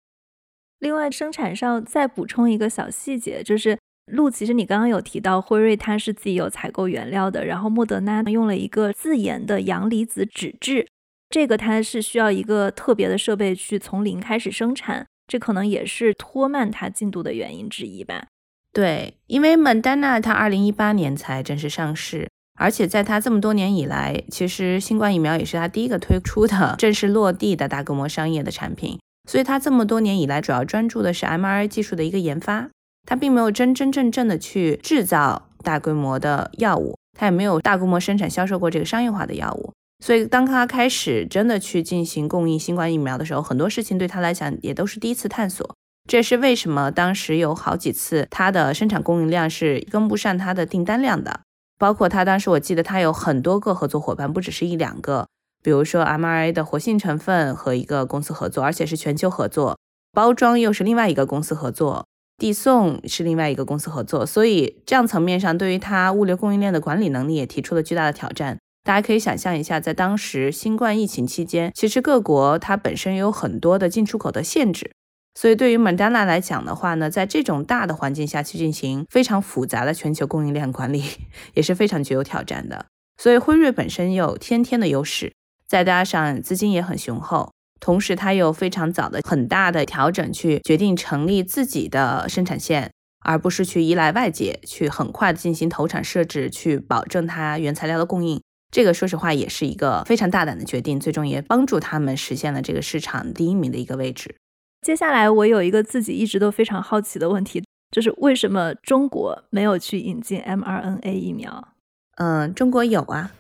另外，生产上再补充一个小细节，就是路，其实你刚刚有提到辉瑞它是自己有采购原料的，然后莫德纳用了一个自研的阳离子脂质，这个它是需要一个特别的设备去从零开始生产。这可能也是拖慢它进度的原因之一吧。对，因为 Moderna 它二零一八年才正式上市，而且在它这么多年以来，其实新冠疫苗也是它第一个推出的正式落地的大规模商业的产品，所以它这么多年以来主要专注的是 mRNA 技术的一个研发，它并没有真真正正的去制造大规模的药物，它也没有大规模生产销售过这个商业化的药物，所以当它开始真的去进行供应新冠疫苗的时候，很多事情对它来讲也都是第一次探索。这也是为什么当时有好几次它的生产供应量是跟不上它的订单量的，包括他当时我记得他有很多个合作伙伴，不只是一两个，比如说 M R A 的活性成分和一个公司合作，而且是全球合作，包装又是另外一个公司合作，递送是另外一个公司合作，所以这样层面上对于它物流供应链的管理能力也提出了巨大的挑战。大家可以想象一下，在当时新冠疫情期间，其实各国它本身有很多的进出口的限制。所以，对于 Moderna 来讲的话呢，在这种大的环境下去进行非常复杂的全球供应链管理，也是非常具有挑战的。所以，辉瑞本身有天天的优势，再加上资金也很雄厚，同时它又非常早的很大的调整，去决定成立自己的生产线，而不是去依赖外界，去很快的进行投产设置，去保证它原材料的供应。这个说实话也是一个非常大胆的决定，最终也帮助他们实现了这个市场第一名的一个位置。接下来，我有一个自己一直都非常好奇的问题，就是为什么中国没有去引进 mRNA 疫苗？嗯，中国有啊。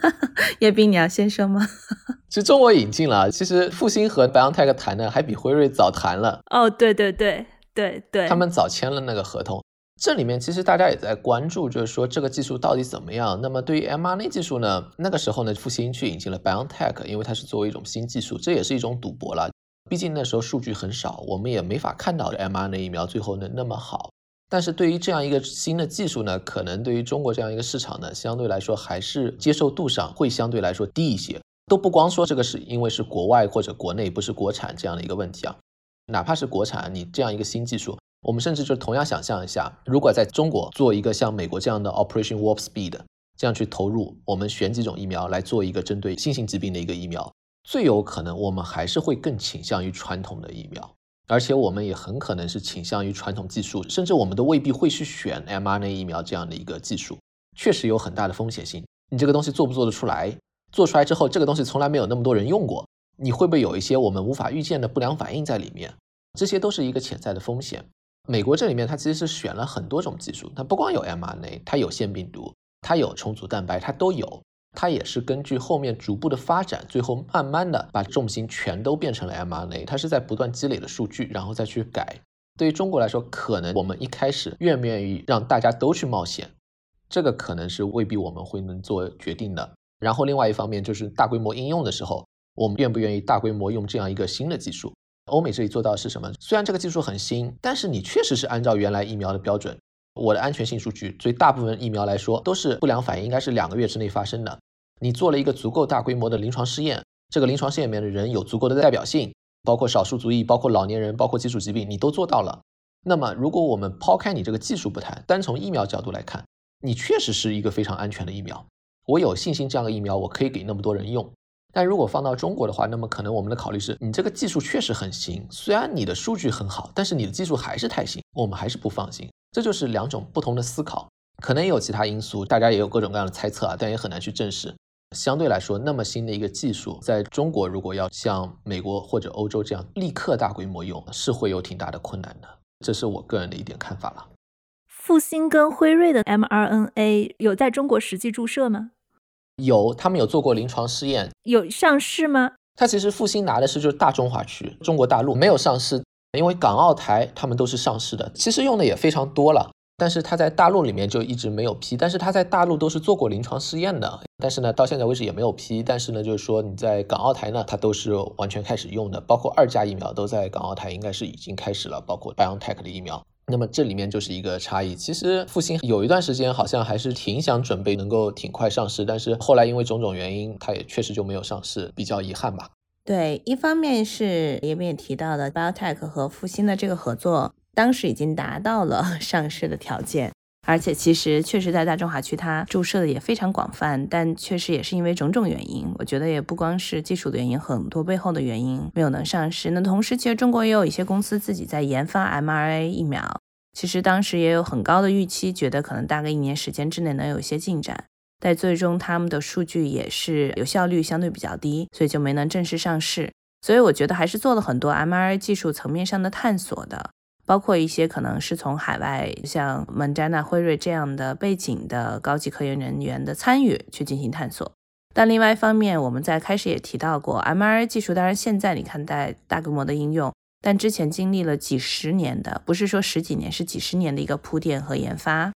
叶斌，你要先说吗？其实中国引进了，其实复星和 BioNTech 谈的还比辉瑞早谈了。哦，对对对对对，他们早签了那个合同。这里面其实大家也在关注，就是说这个技术到底怎么样。那么对于 mRNA 技术呢，那个时候呢，复星去引进了 BioNTech，因为它是作为一种新技术，这也是一种赌博了。毕竟那时候数据很少，我们也没法看到 mRNA 疫苗最后能那么好。但是对于这样一个新的技术呢，可能对于中国这样一个市场呢，相对来说还是接受度上会相对来说低一些。都不光说这个是因为是国外或者国内不是国产这样的一个问题啊，哪怕是国产，你这样一个新技术，我们甚至就同样想象一下，如果在中国做一个像美国这样的 Operation Warp Speed，这样去投入，我们选几种疫苗来做一个针对新型疾病的一个疫苗。最有可能，我们还是会更倾向于传统的疫苗，而且我们也很可能是倾向于传统技术，甚至我们都未必会去选 mRNA 疫苗这样的一个技术，确实有很大的风险性。你这个东西做不做得出来？做出来之后，这个东西从来没有那么多人用过，你会不会有一些我们无法预见的不良反应在里面？这些都是一个潜在的风险。美国这里面它其实是选了很多种技术，它不光有 mRNA，它有腺病毒，它有重组蛋白，它都有。它也是根据后面逐步的发展，最后慢慢的把重心全都变成了 mRNA。它是在不断积累的数据，然后再去改。对于中国来说，可能我们一开始愿不愿意让大家都去冒险，这个可能是未必我们会能做决定的。然后另外一方面就是大规模应用的时候，我们愿不愿意大规模用这样一个新的技术？欧美这里做到是什么？虽然这个技术很新，但是你确实是按照原来疫苗的标准。我的安全性数据，对大部分疫苗来说都是不良反应，应该是两个月之内发生的。你做了一个足够大规模的临床试验，这个临床试验里面的人有足够的代表性，包括少数族裔，包括老年人，包括基础疾病，你都做到了。那么，如果我们抛开你这个技术不谈，单从疫苗角度来看，你确实是一个非常安全的疫苗。我有信心这样的疫苗我可以给那么多人用。但如果放到中国的话，那么可能我们的考虑是你这个技术确实很行，虽然你的数据很好，但是你的技术还是太行，我们还是不放心。这就是两种不同的思考，可能也有其他因素，大家也有各种各样的猜测啊，但也很难去证实。相对来说，那么新的一个技术，在中国如果要像美国或者欧洲这样立刻大规模用，是会有挺大的困难的。这是我个人的一点看法了。复星跟辉瑞的 mRNA 有在中国实际注射吗？有，他们有做过临床试验。有上市吗？它其实复星拿的是就是大中华区，中国大陆没有上市，因为港澳台他们都是上市的，其实用的也非常多了。但是它在大陆里面就一直没有批，但是它在大陆都是做过临床试验的，但是呢，到现在为止也没有批。但是呢，就是说你在港澳台呢，它都是完全开始用的，包括二价疫苗都在港澳台应该是已经开始了，包括 BioTech 的疫苗。那么这里面就是一个差异。其实复星有一段时间好像还是挺想准备能够挺快上市，但是后来因为种种原因，它也确实就没有上市，比较遗憾吧。对，一方面是也也提到的 BioTech 和复星的这个合作。当时已经达到了 上市的条件，而且其实确实在大中华区它注射的也非常广泛，但确实也是因为种种原因，我觉得也不光是技术的原因，很多背后的原因没有能上市。那同时，其实中国也有一些公司自己在研发 m R A 疫苗，其实当时也有很高的预期，觉得可能大概一年时间之内能有一些进展，但最终他们的数据也是有效率相对比较低，所以就没能正式上市。所以我觉得还是做了很多 m R A 技术层面上的探索的。包括一些可能是从海外，像 Moderna、辉瑞这样的背景的高级科研人员的参与去进行探索。但另外一方面，我们在开始也提到过，mRNA 技术当然现在你看在大规模的应用，但之前经历了几十年的，不是说十几年，是几十年的一个铺垫和研发。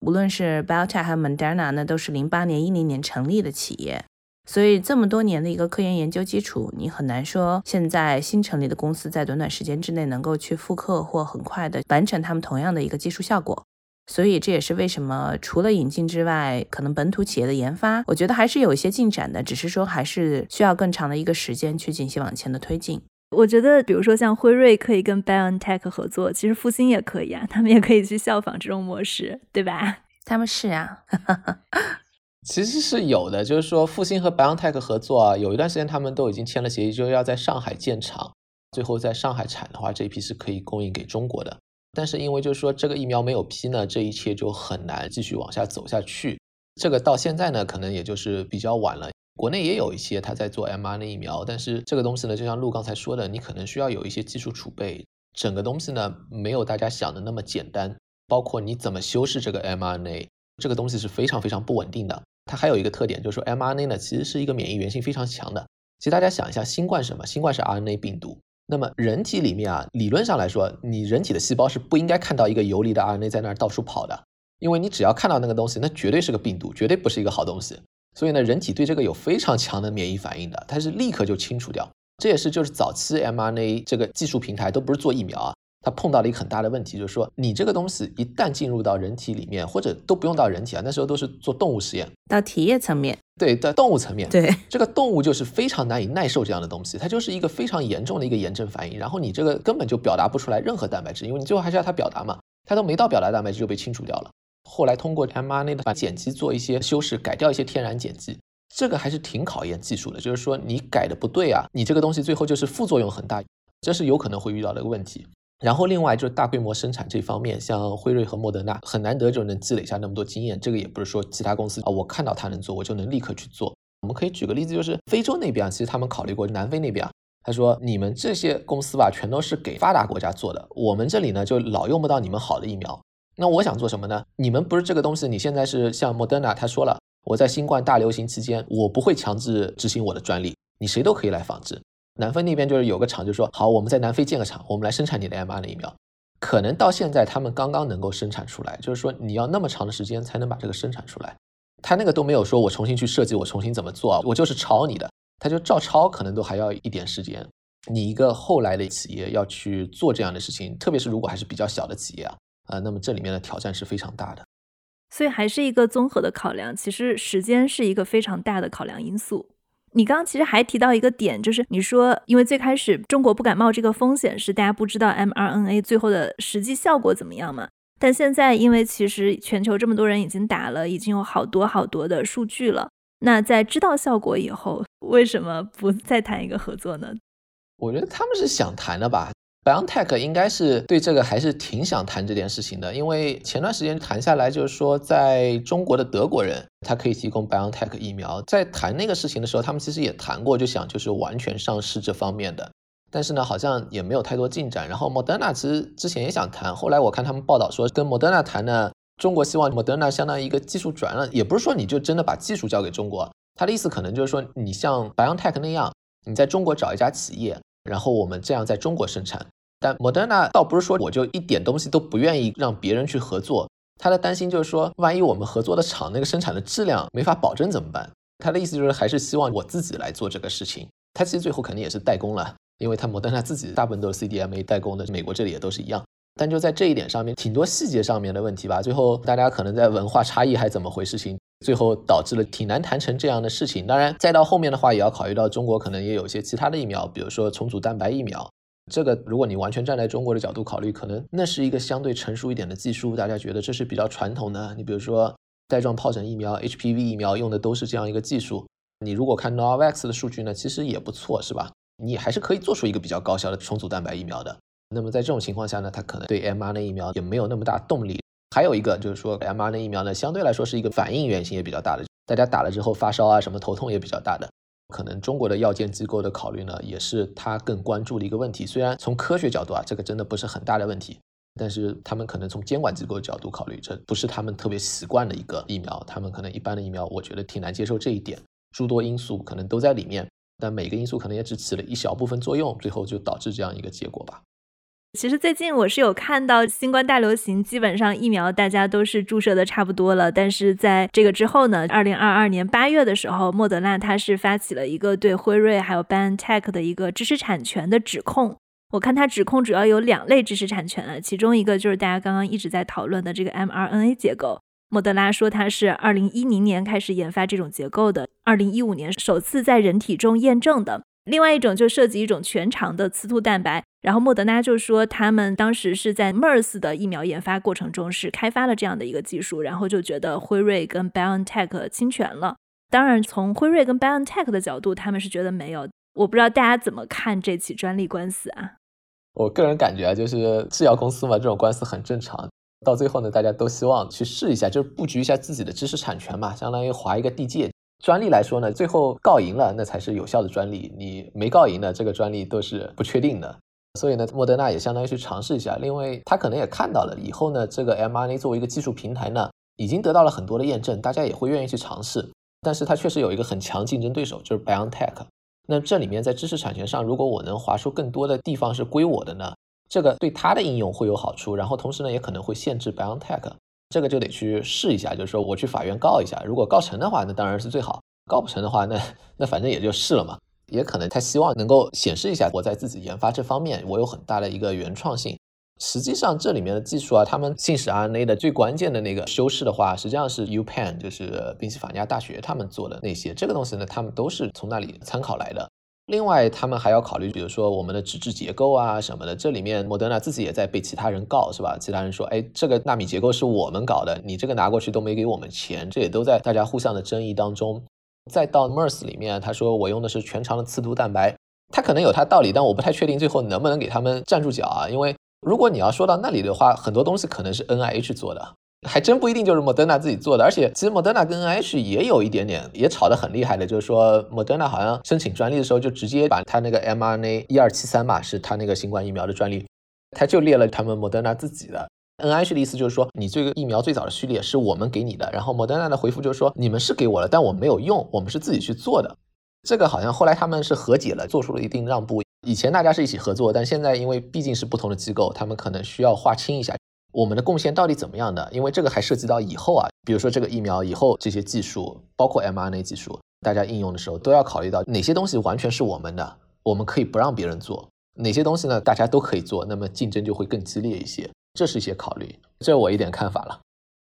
无论是 BioTech 和 Moderna，那都是零八年、一零年成立的企业。所以这么多年的一个科研研究基础，你很难说现在新成立的公司在短短时间之内能够去复刻或很快的完成他们同样的一个技术效果。所以这也是为什么除了引进之外，可能本土企业的研发，我觉得还是有一些进展的，只是说还是需要更长的一个时间去进行往前的推进。我觉得，比如说像辉瑞可以跟 BioNTech 合作，其实复星也可以啊，他们也可以去效仿这种模式，对吧？他们是啊。其实是有的，就是说复星和 BioNTech 合作啊，有一段时间他们都已经签了协议，就是要在上海建厂，最后在上海产的话，这一批是可以供应给中国的。但是因为就是说这个疫苗没有批呢，这一切就很难继续往下走下去。这个到现在呢，可能也就是比较晚了。国内也有一些他在做 mRNA 疫苗，但是这个东西呢，就像陆刚才说的，你可能需要有一些技术储备，整个东西呢没有大家想的那么简单。包括你怎么修饰这个 mRNA，这个东西是非常非常不稳定的。它还有一个特点，就是说 mRNA 呢，其实是一个免疫原性非常强的。其实大家想一下，新冠什么？新冠是 RNA 病毒。那么人体里面啊，理论上来说，你人体的细胞是不应该看到一个游离的 RNA 在那儿到处跑的，因为你只要看到那个东西，那绝对是个病毒，绝对不是一个好东西。所以呢，人体对这个有非常强的免疫反应的，它是立刻就清除掉。这也是就是早期 mRNA 这个技术平台都不是做疫苗啊。它碰到了一个很大的问题，就是说你这个东西一旦进入到人体里面，或者都不用到人体啊，那时候都是做动物实验，到体液层面，对，在动物层面，对，这个动物就是非常难以耐受这样的东西，它就是一个非常严重的一个炎症反应，然后你这个根本就表达不出来任何蛋白质，因为你最后还是要它表达嘛，它都没到表达蛋白质就被清除掉了。后来通过 mRNA 的把碱基做一些修饰，改掉一些天然碱基，这个还是挺考验技术的，就是说你改的不对啊，你这个东西最后就是副作用很大，这是有可能会遇到的一个问题。然后另外就是大规模生产这方面，像辉瑞和莫德纳很难得就能积累下那么多经验。这个也不是说其他公司啊，我看到他能做，我就能立刻去做。我们可以举个例子，就是非洲那边啊，其实他们考虑过南非那边啊，他说你们这些公司吧，全都是给发达国家做的，我们这里呢就老用不到你们好的疫苗。那我想做什么呢？你们不是这个东西，你现在是像莫德纳，他说了，我在新冠大流行期间，我不会强制执行我的专利，你谁都可以来仿制。南非那边就是有个厂，就说好，我们在南非建个厂，我们来生产你的 mRNA 疫苗。可能到现在他们刚刚能够生产出来，就是说你要那么长的时间才能把这个生产出来。他那个都没有说我重新去设计，我重新怎么做，我就是抄你的，他就照抄，可能都还要一点时间。你一个后来的企业要去做这样的事情，特别是如果还是比较小的企业啊，呃，那么这里面的挑战是非常大的。所以还是一个综合的考量，其实时间是一个非常大的考量因素。你刚刚其实还提到一个点，就是你说，因为最开始中国不敢冒这个风险，是大家不知道 mRNA 最后的实际效果怎么样嘛？但现在，因为其实全球这么多人已经打了，已经有好多好多的数据了，那在知道效果以后，为什么不再谈一个合作呢？我觉得他们是想谈的吧。BioNTech 应该是对这个还是挺想谈这件事情的，因为前段时间谈下来，就是说在中国的德国人他可以提供 BioNTech 疫苗，在谈那个事情的时候，他们其实也谈过，就想就是完全上市这方面的，但是呢，好像也没有太多进展。然后 Moderna 其实之前也想谈，后来我看他们报道说跟 Moderna 谈呢，中国希望 Moderna 相当于一个技术转让，也不是说你就真的把技术交给中国，他的意思可能就是说你像 BioNTech 那样，你在中国找一家企业，然后我们这样在中国生产。但 Moderna 倒不是说我就一点东西都不愿意让别人去合作，他的担心就是说，万一我们合作的厂那个生产的质量没法保证怎么办？他的意思就是还是希望我自己来做这个事情。他其实最后肯定也是代工了，因为他 Moderna 自己大部分都是 CDMA 代工的，美国这里也都是一样。但就在这一点上面，挺多细节上面的问题吧。最后大家可能在文化差异还怎么回事情，最后导致了挺难谈成这样的事情。当然，再到后面的话，也要考虑到中国可能也有一些其他的疫苗，比如说重组蛋白疫苗。这个如果你完全站在中国的角度考虑，可能那是一个相对成熟一点的技术，大家觉得这是比较传统的。你比如说带状疱疹疫苗、HPV 疫苗用的都是这样一个技术。你如果看 Novavax 的数据呢，其实也不错，是吧？你还是可以做出一个比较高效的重组蛋白疫苗的。那么在这种情况下呢，他可能对 mRNA 疫苗也没有那么大动力。还有一个就是说，mRNA 疫苗呢，相对来说是一个反应原性也比较大的，大家打了之后发烧啊，什么头痛也比较大的。可能中国的药监机构的考虑呢，也是他更关注的一个问题。虽然从科学角度啊，这个真的不是很大的问题，但是他们可能从监管机构角度考虑，这不是他们特别习惯的一个疫苗。他们可能一般的疫苗，我觉得挺难接受这一点。诸多因素可能都在里面，但每个因素可能也只起了一小部分作用，最后就导致这样一个结果吧。其实最近我是有看到新冠大流行，基本上疫苗大家都是注射的差不多了。但是在这个之后呢，二零二二年八月的时候，莫德纳它是发起了一个对辉瑞还有 BioNTech 的一个知识产权的指控。我看它指控主要有两类知识产权啊，其中一个就是大家刚刚一直在讨论的这个 mRNA 结构。莫德拉说它是二零一零年开始研发这种结构的，二零一五年首次在人体中验证的。另外一种就涉及一种全长的刺突蛋白，然后莫德纳就说他们当时是在 MERS 的疫苗研发过程中是开发了这样的一个技术，然后就觉得辉瑞跟 BioNTech 侵权了。当然，从辉瑞跟 BioNTech 的角度，他们是觉得没有。我不知道大家怎么看这起专利官司啊？我个人感觉啊，就是制药公司嘛，这种官司很正常。到最后呢，大家都希望去试一下，就是布局一下自己的知识产权嘛，相当于划一个地界。专利来说呢，最后告赢了，那才是有效的专利。你没告赢的，这个专利都是不确定的。所以呢，莫德纳也相当于去尝试一下。另外，他可能也看到了以后呢，这个 mRNA 作为一个技术平台呢，已经得到了很多的验证，大家也会愿意去尝试。但是它确实有一个很强竞争对手，就是 BioNTech。那这里面在知识产权上，如果我能划出更多的地方是归我的呢，这个对它的应用会有好处。然后同时呢，也可能会限制 BioNTech。这个就得去试一下，就是说我去法院告一下，如果告成的话，那当然是最好；告不成的话，那那反正也就试了嘛。也可能他希望能够显示一下我在自己研发这方面我有很大的一个原创性。实际上这里面的技术啊，他们信使 RNA 的最关键的那个修饰的话，实际上是 UPenn，就是宾夕法尼亚大学他们做的那些这个东西呢，他们都是从那里参考来的。另外，他们还要考虑，比如说我们的纸质结构啊什么的。这里面莫德纳自己也在被其他人告，是吧？其他人说，哎，这个纳米结构是我们搞的，你这个拿过去都没给我们钱，这也都在大家互相的争议当中。再到 MERS 里面，他说我用的是全长的刺突蛋白，他可能有他道理，但我不太确定最后能不能给他们站住脚啊？因为如果你要说到那里的话，很多东西可能是 NIH 做的。还真不一定就是莫德纳自己做的，而且其实莫德纳跟 n h 也有一点点也吵得很厉害的，就是说莫德纳好像申请专利的时候就直接把他那个 mRNA 一二七三嘛，是他那个新冠疫苗的专利，他就列了他们莫德纳自己的。n h 的意思就是说你这个疫苗最早的序列是我们给你的，然后莫德纳的回复就是说你们是给我了，但我没有用，我们是自己去做的。这个好像后来他们是和解了，做出了一定让步。以前大家是一起合作，但现在因为毕竟是不同的机构，他们可能需要划清一下。我们的贡献到底怎么样的？因为这个还涉及到以后啊，比如说这个疫苗以后这些技术，包括 mRNA 技术，大家应用的时候都要考虑到哪些东西完全是我们的，我们可以不让别人做；哪些东西呢，大家都可以做，那么竞争就会更激烈一些。这是一些考虑，这我一点看法了。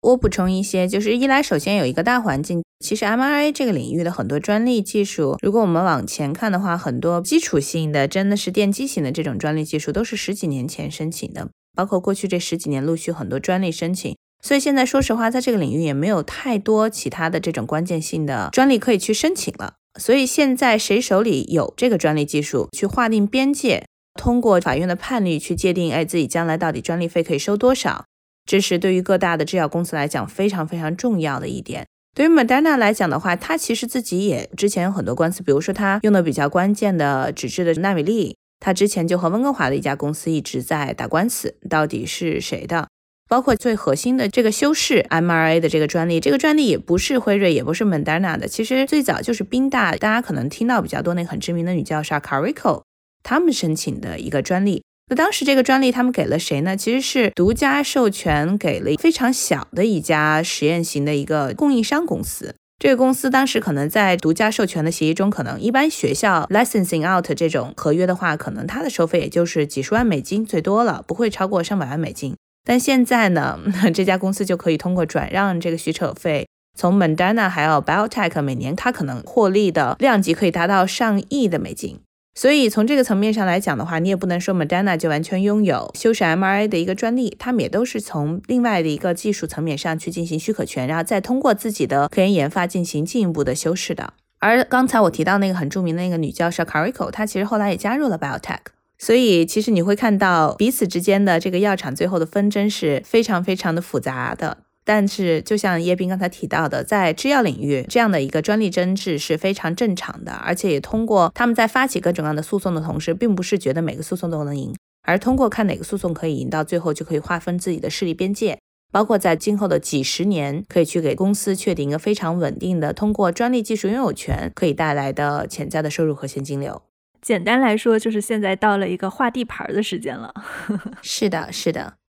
我补充一些，就是一来首先有一个大环境，其实 mRNA 这个领域的很多专利技术，如果我们往前看的话，很多基础性的真的是奠基型的这种专利技术，都是十几年前申请的。包括过去这十几年陆续很多专利申请，所以现在说实话，在这个领域也没有太多其他的这种关键性的专利可以去申请了。所以现在谁手里有这个专利技术，去划定边界，通过法院的判例去界定，哎，自己将来到底专利费可以收多少，这是对于各大的制药公司来讲非常非常重要的一点。对于 Moderna 来讲的话，它其实自己也之前有很多官司，比如说它用的比较关键的纸质的纳米粒。他之前就和温哥华的一家公司一直在打官司，到底是谁的？包括最核心的这个修饰 M R A 的这个专利，这个专利也不是辉瑞，也不是 Moderna 的，其实最早就是宾大，大家可能听到比较多那个很知名的女教授 Carico 他们申请的一个专利。那当时这个专利他们给了谁呢？其实是独家授权给了非常小的一家实验型的一个供应商公司。这个公司当时可能在独家授权的协议中，可能一般学校 licensing out 这种合约的话，可能它的收费也就是几十万美金最多了，不会超过上百万美金。但现在呢，这家公司就可以通过转让这个许可费，从 m a n d a n a 还有 Biotech 每年它可能获利的量级可以达到上亿的美金。所以从这个层面上来讲的话，你也不能说 Moderna 就完全拥有修饰 mRNA 的一个专利，他们也都是从另外的一个技术层面上去进行许可权，然后再通过自己的科研研发进行进一步的修饰的。而刚才我提到那个很著名的那个女教授 Carico，她其实后来也加入了 Biotech。所以其实你会看到彼此之间的这个药厂最后的纷争是非常非常的复杂的。但是，就像叶斌刚才提到的，在制药领域，这样的一个专利争执是非常正常的，而且也通过他们在发起各种各样的诉讼的同时，并不是觉得每个诉讼都能赢，而通过看哪个诉讼可以赢，到最后就可以划分自己的势力边界，包括在今后的几十年，可以去给公司确定一个非常稳定的，通过专利技术拥有权可以带来的潜在的收入和现金流。简单来说，就是现在到了一个画地盘的时间了。是的，是的。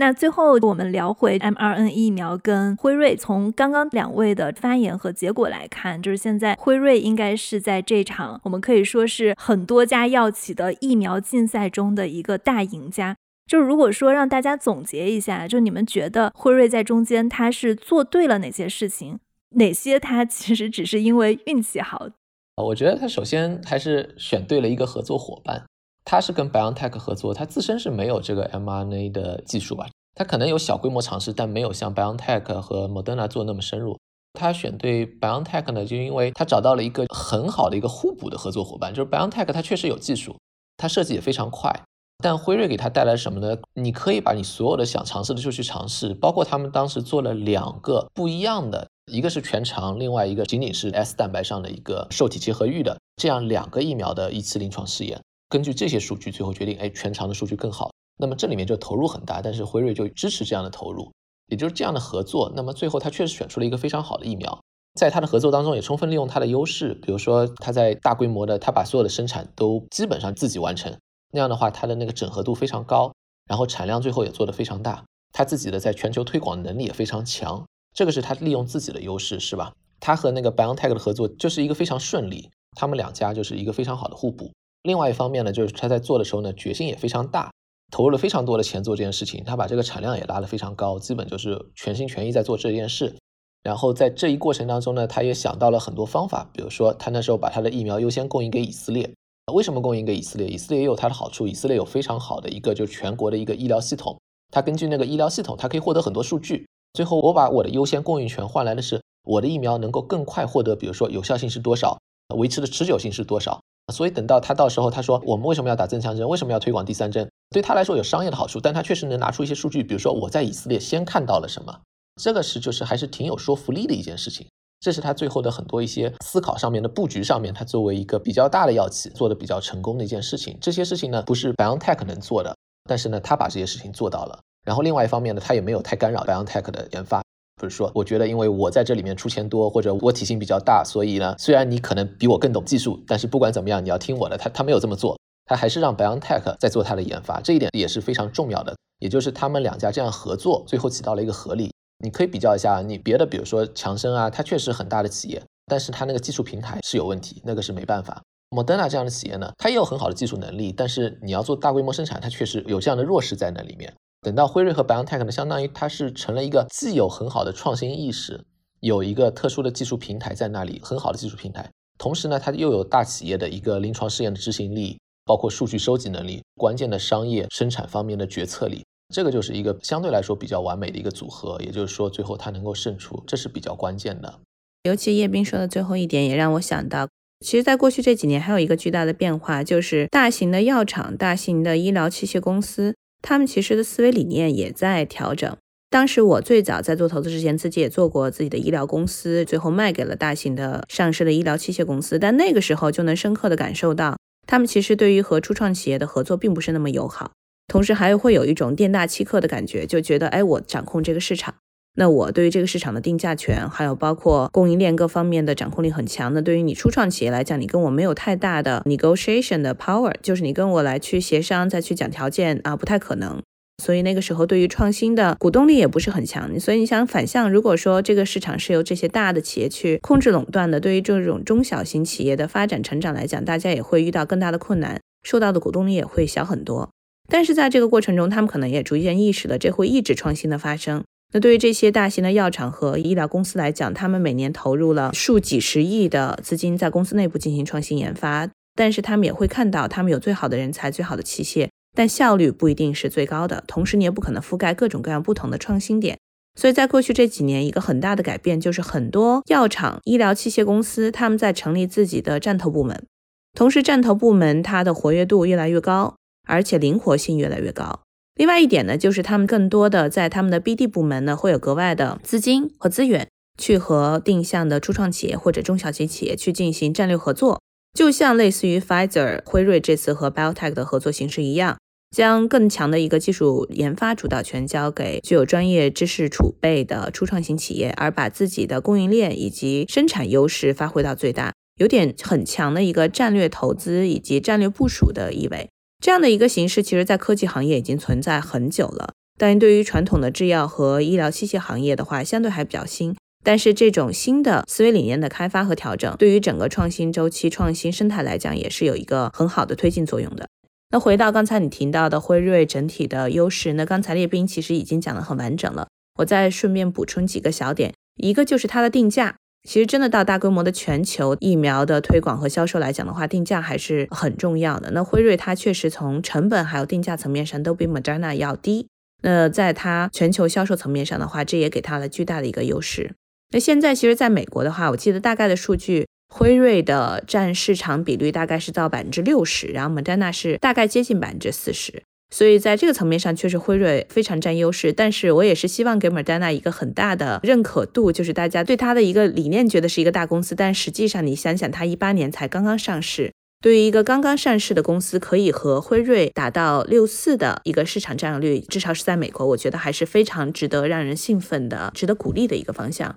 那最后我们聊回 mRNA 疫苗跟辉瑞。从刚刚两位的发言和结果来看，就是现在辉瑞应该是在这场我们可以说是很多家药企的疫苗竞赛中的一个大赢家。就如果说让大家总结一下，就你们觉得辉瑞在中间他是做对了哪些事情，哪些他其实只是因为运气好？我觉得他首先还是选对了一个合作伙伴。他是跟 BioNTech 合作，他自身是没有这个 mRNA 的技术吧？他可能有小规模尝试，但没有像 BioNTech 和 Moderna 做那么深入。他选对 BioNTech 呢，就因为他找到了一个很好的一个互补的合作伙伴，就是 BioNTech 它确实有技术，它设计也非常快。但辉瑞给他带来什么呢？你可以把你所有的想尝试的就去尝试，包括他们当时做了两个不一样的，一个是全长，另外一个仅仅是 S 蛋白上的一个受体结合域的这样两个疫苗的一次临床试验。根据这些数据，最后决定，哎，全长的数据更好。那么这里面就投入很大，但是辉瑞就支持这样的投入，也就是这样的合作。那么最后他确实选出了一个非常好的疫苗，在他的合作当中也充分利用他的优势，比如说他在大规模的，他把所有的生产都基本上自己完成，那样的话他的那个整合度非常高，然后产量最后也做得非常大，他自己的在全球推广能力也非常强，这个是他利用自己的优势，是吧？他和那个 BioNTech 的合作就是一个非常顺利，他们两家就是一个非常好的互补。另外一方面呢，就是他在做的时候呢，决心也非常大，投入了非常多的钱做这件事情。他把这个产量也拉得非常高，基本就是全心全意在做这件事。然后在这一过程当中呢，他也想到了很多方法，比如说他那时候把他的疫苗优先供应给以色列。为什么供应给以色列？以色列也有它的好处，以色列有非常好的一个就是全国的一个医疗系统，他根据那个医疗系统，他可以获得很多数据。最后我把我的优先供应权换来的是我的疫苗能够更快获得，比如说有效性是多少，维持的持久性是多少。所以等到他到时候，他说我们为什么要打增强针？为什么要推广第三针？对他来说有商业的好处，但他确实能拿出一些数据，比如说我在以色列先看到了什么，这个是就是还是挺有说服力的一件事情。这是他最后的很多一些思考上面的布局上面，他作为一个比较大的药企做的比较成功的一件事情。这些事情呢不是 BioNTech 能做的，但是呢他把这些事情做到了。然后另外一方面呢，他也没有太干扰 BioNTech 的研发。不是说，我觉得因为我在这里面出钱多，或者我体型比较大，所以呢，虽然你可能比我更懂技术，但是不管怎么样，你要听我的。他他没有这么做，他还是让 BioNTech 在做他的研发，这一点也是非常重要的。也就是他们两家这样合作，最后起到了一个合力。你可以比较一下，你别的比如说强生啊，它确实很大的企业，但是它那个技术平台是有问题，那个是没办法。Moderna 这样的企业呢，它也有很好的技术能力，但是你要做大规模生产，它确实有这样的弱势在那里面。等到辉瑞和 BioNTech 呢，相当于它是成了一个既有很好的创新意识，有一个特殊的技术平台在那里，很好的技术平台，同时呢，它又有大企业的一个临床试验的执行力，包括数据收集能力，关键的商业生产方面的决策力，这个就是一个相对来说比较完美的一个组合。也就是说，最后它能够胜出，这是比较关键的。尤其叶斌说的最后一点，也让我想到，其实，在过去这几年，还有一个巨大的变化，就是大型的药厂、大型的医疗器械公司。他们其实的思维理念也在调整。当时我最早在做投资之前，自己也做过自己的医疗公司，最后卖给了大型的上市的医疗器械公司。但那个时候就能深刻的感受到，他们其实对于和初创企业的合作并不是那么友好，同时还会有一种店大欺客的感觉，就觉得哎，我掌控这个市场。那我对于这个市场的定价权，还有包括供应链各方面的掌控力很强的，对于你初创企业来讲，你跟我没有太大的 negotiation 的 power，就是你跟我来去协商再去讲条件啊，不太可能。所以那个时候对于创新的鼓动力也不是很强。所以你想反向，如果说这个市场是由这些大的企业去控制垄断的，对于这种中小型企业的发展成长来讲，大家也会遇到更大的困难，受到的鼓动力也会小很多。但是在这个过程中，他们可能也逐渐意识了，这会抑制创新的发生。那对于这些大型的药厂和医疗公司来讲，他们每年投入了数几十亿的资金在公司内部进行创新研发，但是他们也会看到他们有最好的人才、最好的器械，但效率不一定是最高的。同时，你也不可能覆盖各种各样不同的创新点。所以在过去这几年，一个很大的改变就是很多药厂、医疗器械公司他们在成立自己的战投部门，同时战投部门它的活跃度越来越高，而且灵活性越来越高。另外一点呢，就是他们更多的在他们的 BD 部门呢会有格外的资金和资源，去和定向的初创企业或者中小型企业去进行战略合作，就像类似于 Pfizer、辉瑞这次和 BioTech 的合作形式一样。将更强的一个技术研发主导权交给具有专业知识储备的初创型企业，而把自己的供应链以及生产优势发挥到最大，有点很强的一个战略投资以及战略部署的意味。这样的一个形式，其实在科技行业已经存在很久了，但对于传统的制药和医疗器械行业的话，相对还比较新。但是这种新的思维理念的开发和调整，对于整个创新周期、创新生态来讲，也是有一个很好的推进作用的。那回到刚才你提到的辉瑞整体的优势，那刚才列兵其实已经讲得很完整了，我再顺便补充几个小点，一个就是它的定价，其实真的到大规模的全球疫苗的推广和销售来讲的话，定价还是很重要的。那辉瑞它确实从成本还有定价层面上都比 Moderna 要低，那在它全球销售层面上的话，这也给它了巨大的一个优势。那现在其实在美国的话，我记得大概的数据。辉瑞的占市场比率大概是到百分之六十，然后莫丹娜是大概接近百分之四十，所以在这个层面上确实辉瑞非常占优势。但是我也是希望给莫丹娜一个很大的认可度，就是大家对它的一个理念觉得是一个大公司，但实际上你想想，它一八年才刚刚上市，对于一个刚刚上市的公司，可以和辉瑞达到六四的一个市场占有率，至少是在美国，我觉得还是非常值得让人兴奋的、值得鼓励的一个方向。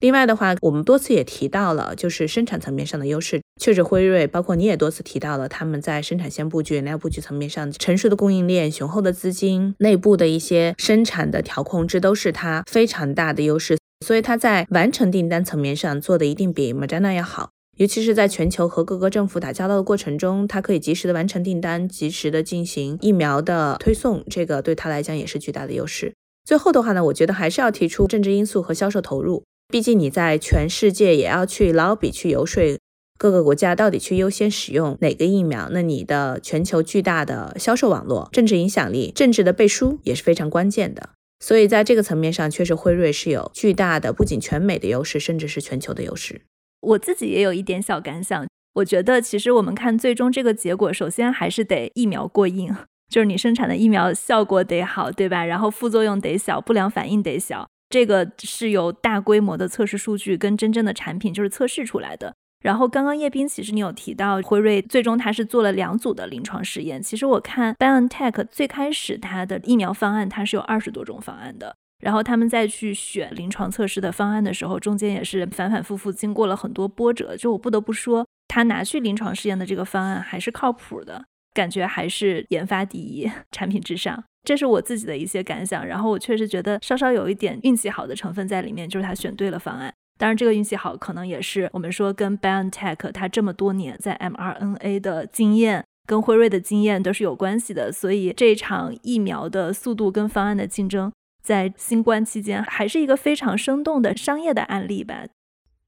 另外的话，我们多次也提到了，就是生产层面上的优势。确实，辉瑞包括你也多次提到了，他们在生产线布局、原料布局层面上，成熟的供应链、雄厚的资金、内部的一些生产的调控，这都是它非常大的优势。所以，它在完成订单层面上做的一定比 Moderna 要好。尤其是在全球和各个政府打交道的过程中，它可以及时的完成订单，及时的进行疫苗的推送，这个对它来讲也是巨大的优势。最后的话呢，我觉得还是要提出政治因素和销售投入。毕竟你在全世界也要去捞比去游说各个国家到底去优先使用哪个疫苗，那你的全球巨大的销售网络、政治影响力、政治的背书也是非常关键的。所以在这个层面上，确实辉瑞是有巨大的不仅全美的优势，甚至是全球的优势。我自己也有一点小感想，我觉得其实我们看最终这个结果，首先还是得疫苗过硬，就是你生产的疫苗效果得好，对吧？然后副作用得小，不良反应得小。这个是由大规模的测试数据跟真正的产品就是测试出来的。然后刚刚叶斌其实你有提到辉瑞最终他是做了两组的临床试验。其实我看 BioNTech 最开始它的疫苗方案它是有二十多种方案的，然后他们再去选临床测试的方案的时候，中间也是反反复复经过了很多波折。就我不得不说，他拿去临床试验的这个方案还是靠谱的，感觉还是研发第一，产品至上。这是我自己的一些感想，然后我确实觉得稍稍有一点运气好的成分在里面，就是他选对了方案。当然，这个运气好可能也是我们说跟 BioNTech 它这么多年在 mRNA 的经验，跟辉瑞的经验都是有关系的。所以这场疫苗的速度跟方案的竞争，在新冠期间还是一个非常生动的商业的案例吧。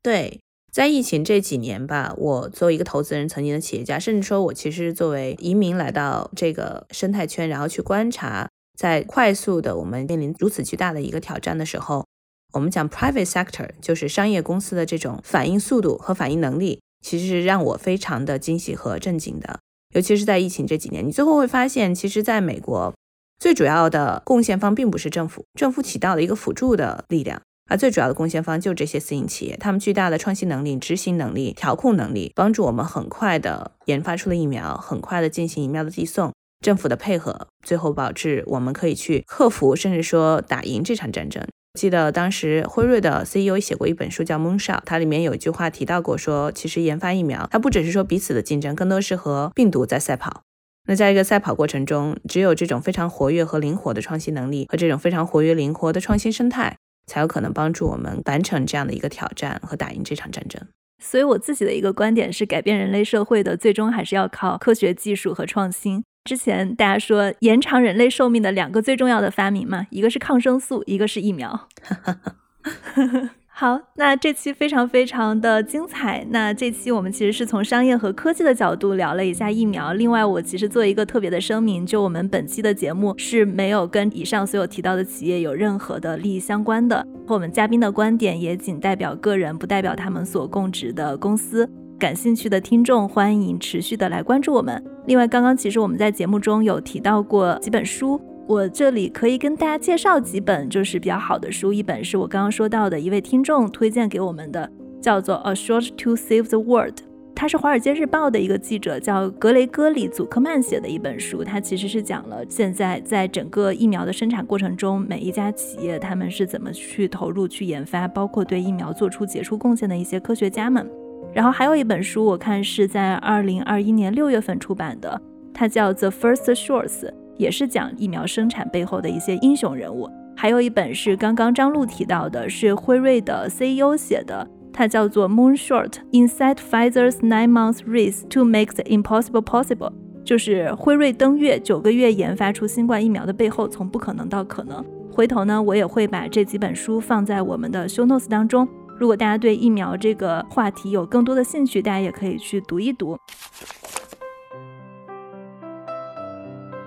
对。在疫情这几年吧，我作为一个投资人，曾经的企业家，甚至说我其实作为移民来到这个生态圈，然后去观察，在快速的我们面临如此巨大的一个挑战的时候，我们讲 private sector 就是商业公司的这种反应速度和反应能力，其实是让我非常的惊喜和震惊的。尤其是在疫情这几年，你最后会发现，其实在美国，最主要的贡献方并不是政府，政府起到了一个辅助的力量。而最主要的贡献方就这些私营企业，他们巨大的创新能力、执行能力、调控能力，帮助我们很快的研发出了疫苗，很快的进行疫苗的递送。政府的配合，最后导致我们可以去克服，甚至说打赢这场战争。记得当时辉瑞的 CEO 写过一本书叫《Moonshot》，它里面有一句话提到过，说其实研发疫苗，它不只是说彼此的竞争，更多是和病毒在赛跑。那在一个赛跑过程中，只有这种非常活跃和灵活的创新能力，和这种非常活跃灵活的创新生态。才有可能帮助我们完成这样的一个挑战和打赢这场战争。所以我自己的一个观点是，改变人类社会的最终还是要靠科学技术和创新。之前大家说延长人类寿命的两个最重要的发明嘛，一个是抗生素，一个是疫苗。好，那这期非常非常的精彩。那这期我们其实是从商业和科技的角度聊了一下疫苗。另外，我其实做一个特别的声明，就我们本期的节目是没有跟以上所有提到的企业有任何的利益相关的，和我们嘉宾的观点也仅代表个人，不代表他们所供职的公司。感兴趣的听众欢迎持续的来关注我们。另外，刚刚其实我们在节目中有提到过几本书。我这里可以跟大家介绍几本就是比较好的书，一本是我刚刚说到的一位听众推荐给我们的，叫做《A Short to Save the World》，他是《华尔街日报》的一个记者，叫格雷戈里·祖克曼写的一本书。他其实是讲了现在在整个疫苗的生产过程中，每一家企业他们是怎么去投入去研发，包括对疫苗做出杰出贡献的一些科学家们。然后还有一本书，我看是在二零二一年六月份出版的，它叫《The First Shorts》。也是讲疫苗生产背后的一些英雄人物，还有一本是刚刚张璐提到的，是辉瑞的 CEO 写的，它叫做《Moonshot: Inside Pfizer's Nine Months Race to Make the Impossible Possible》，就是辉瑞登月九个月研发出新冠疫苗的背后，从不可能到可能。回头呢，我也会把这几本书放在我们的 Show Notes 当中，如果大家对疫苗这个话题有更多的兴趣，大家也可以去读一读。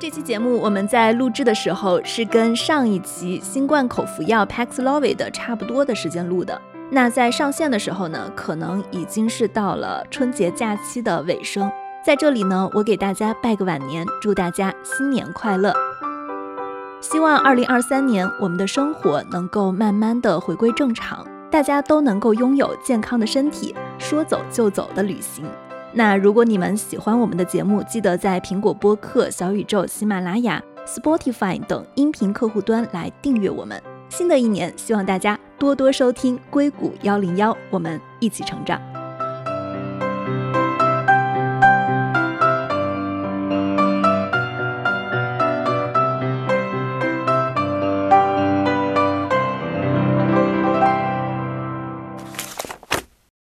这期节目我们在录制的时候是跟上一期新冠口服药 Paxlovid 差不多的时间录的。那在上线的时候呢，可能已经是到了春节假期的尾声。在这里呢，我给大家拜个晚年，祝大家新年快乐。希望二零二三年我们的生活能够慢慢的回归正常，大家都能够拥有健康的身体，说走就走的旅行。那如果你们喜欢我们的节目，记得在苹果播客、小宇宙、喜马拉雅、Spotify 等音频客户端来订阅我们。新的一年，希望大家多多收听硅谷幺零幺，我们一起成长。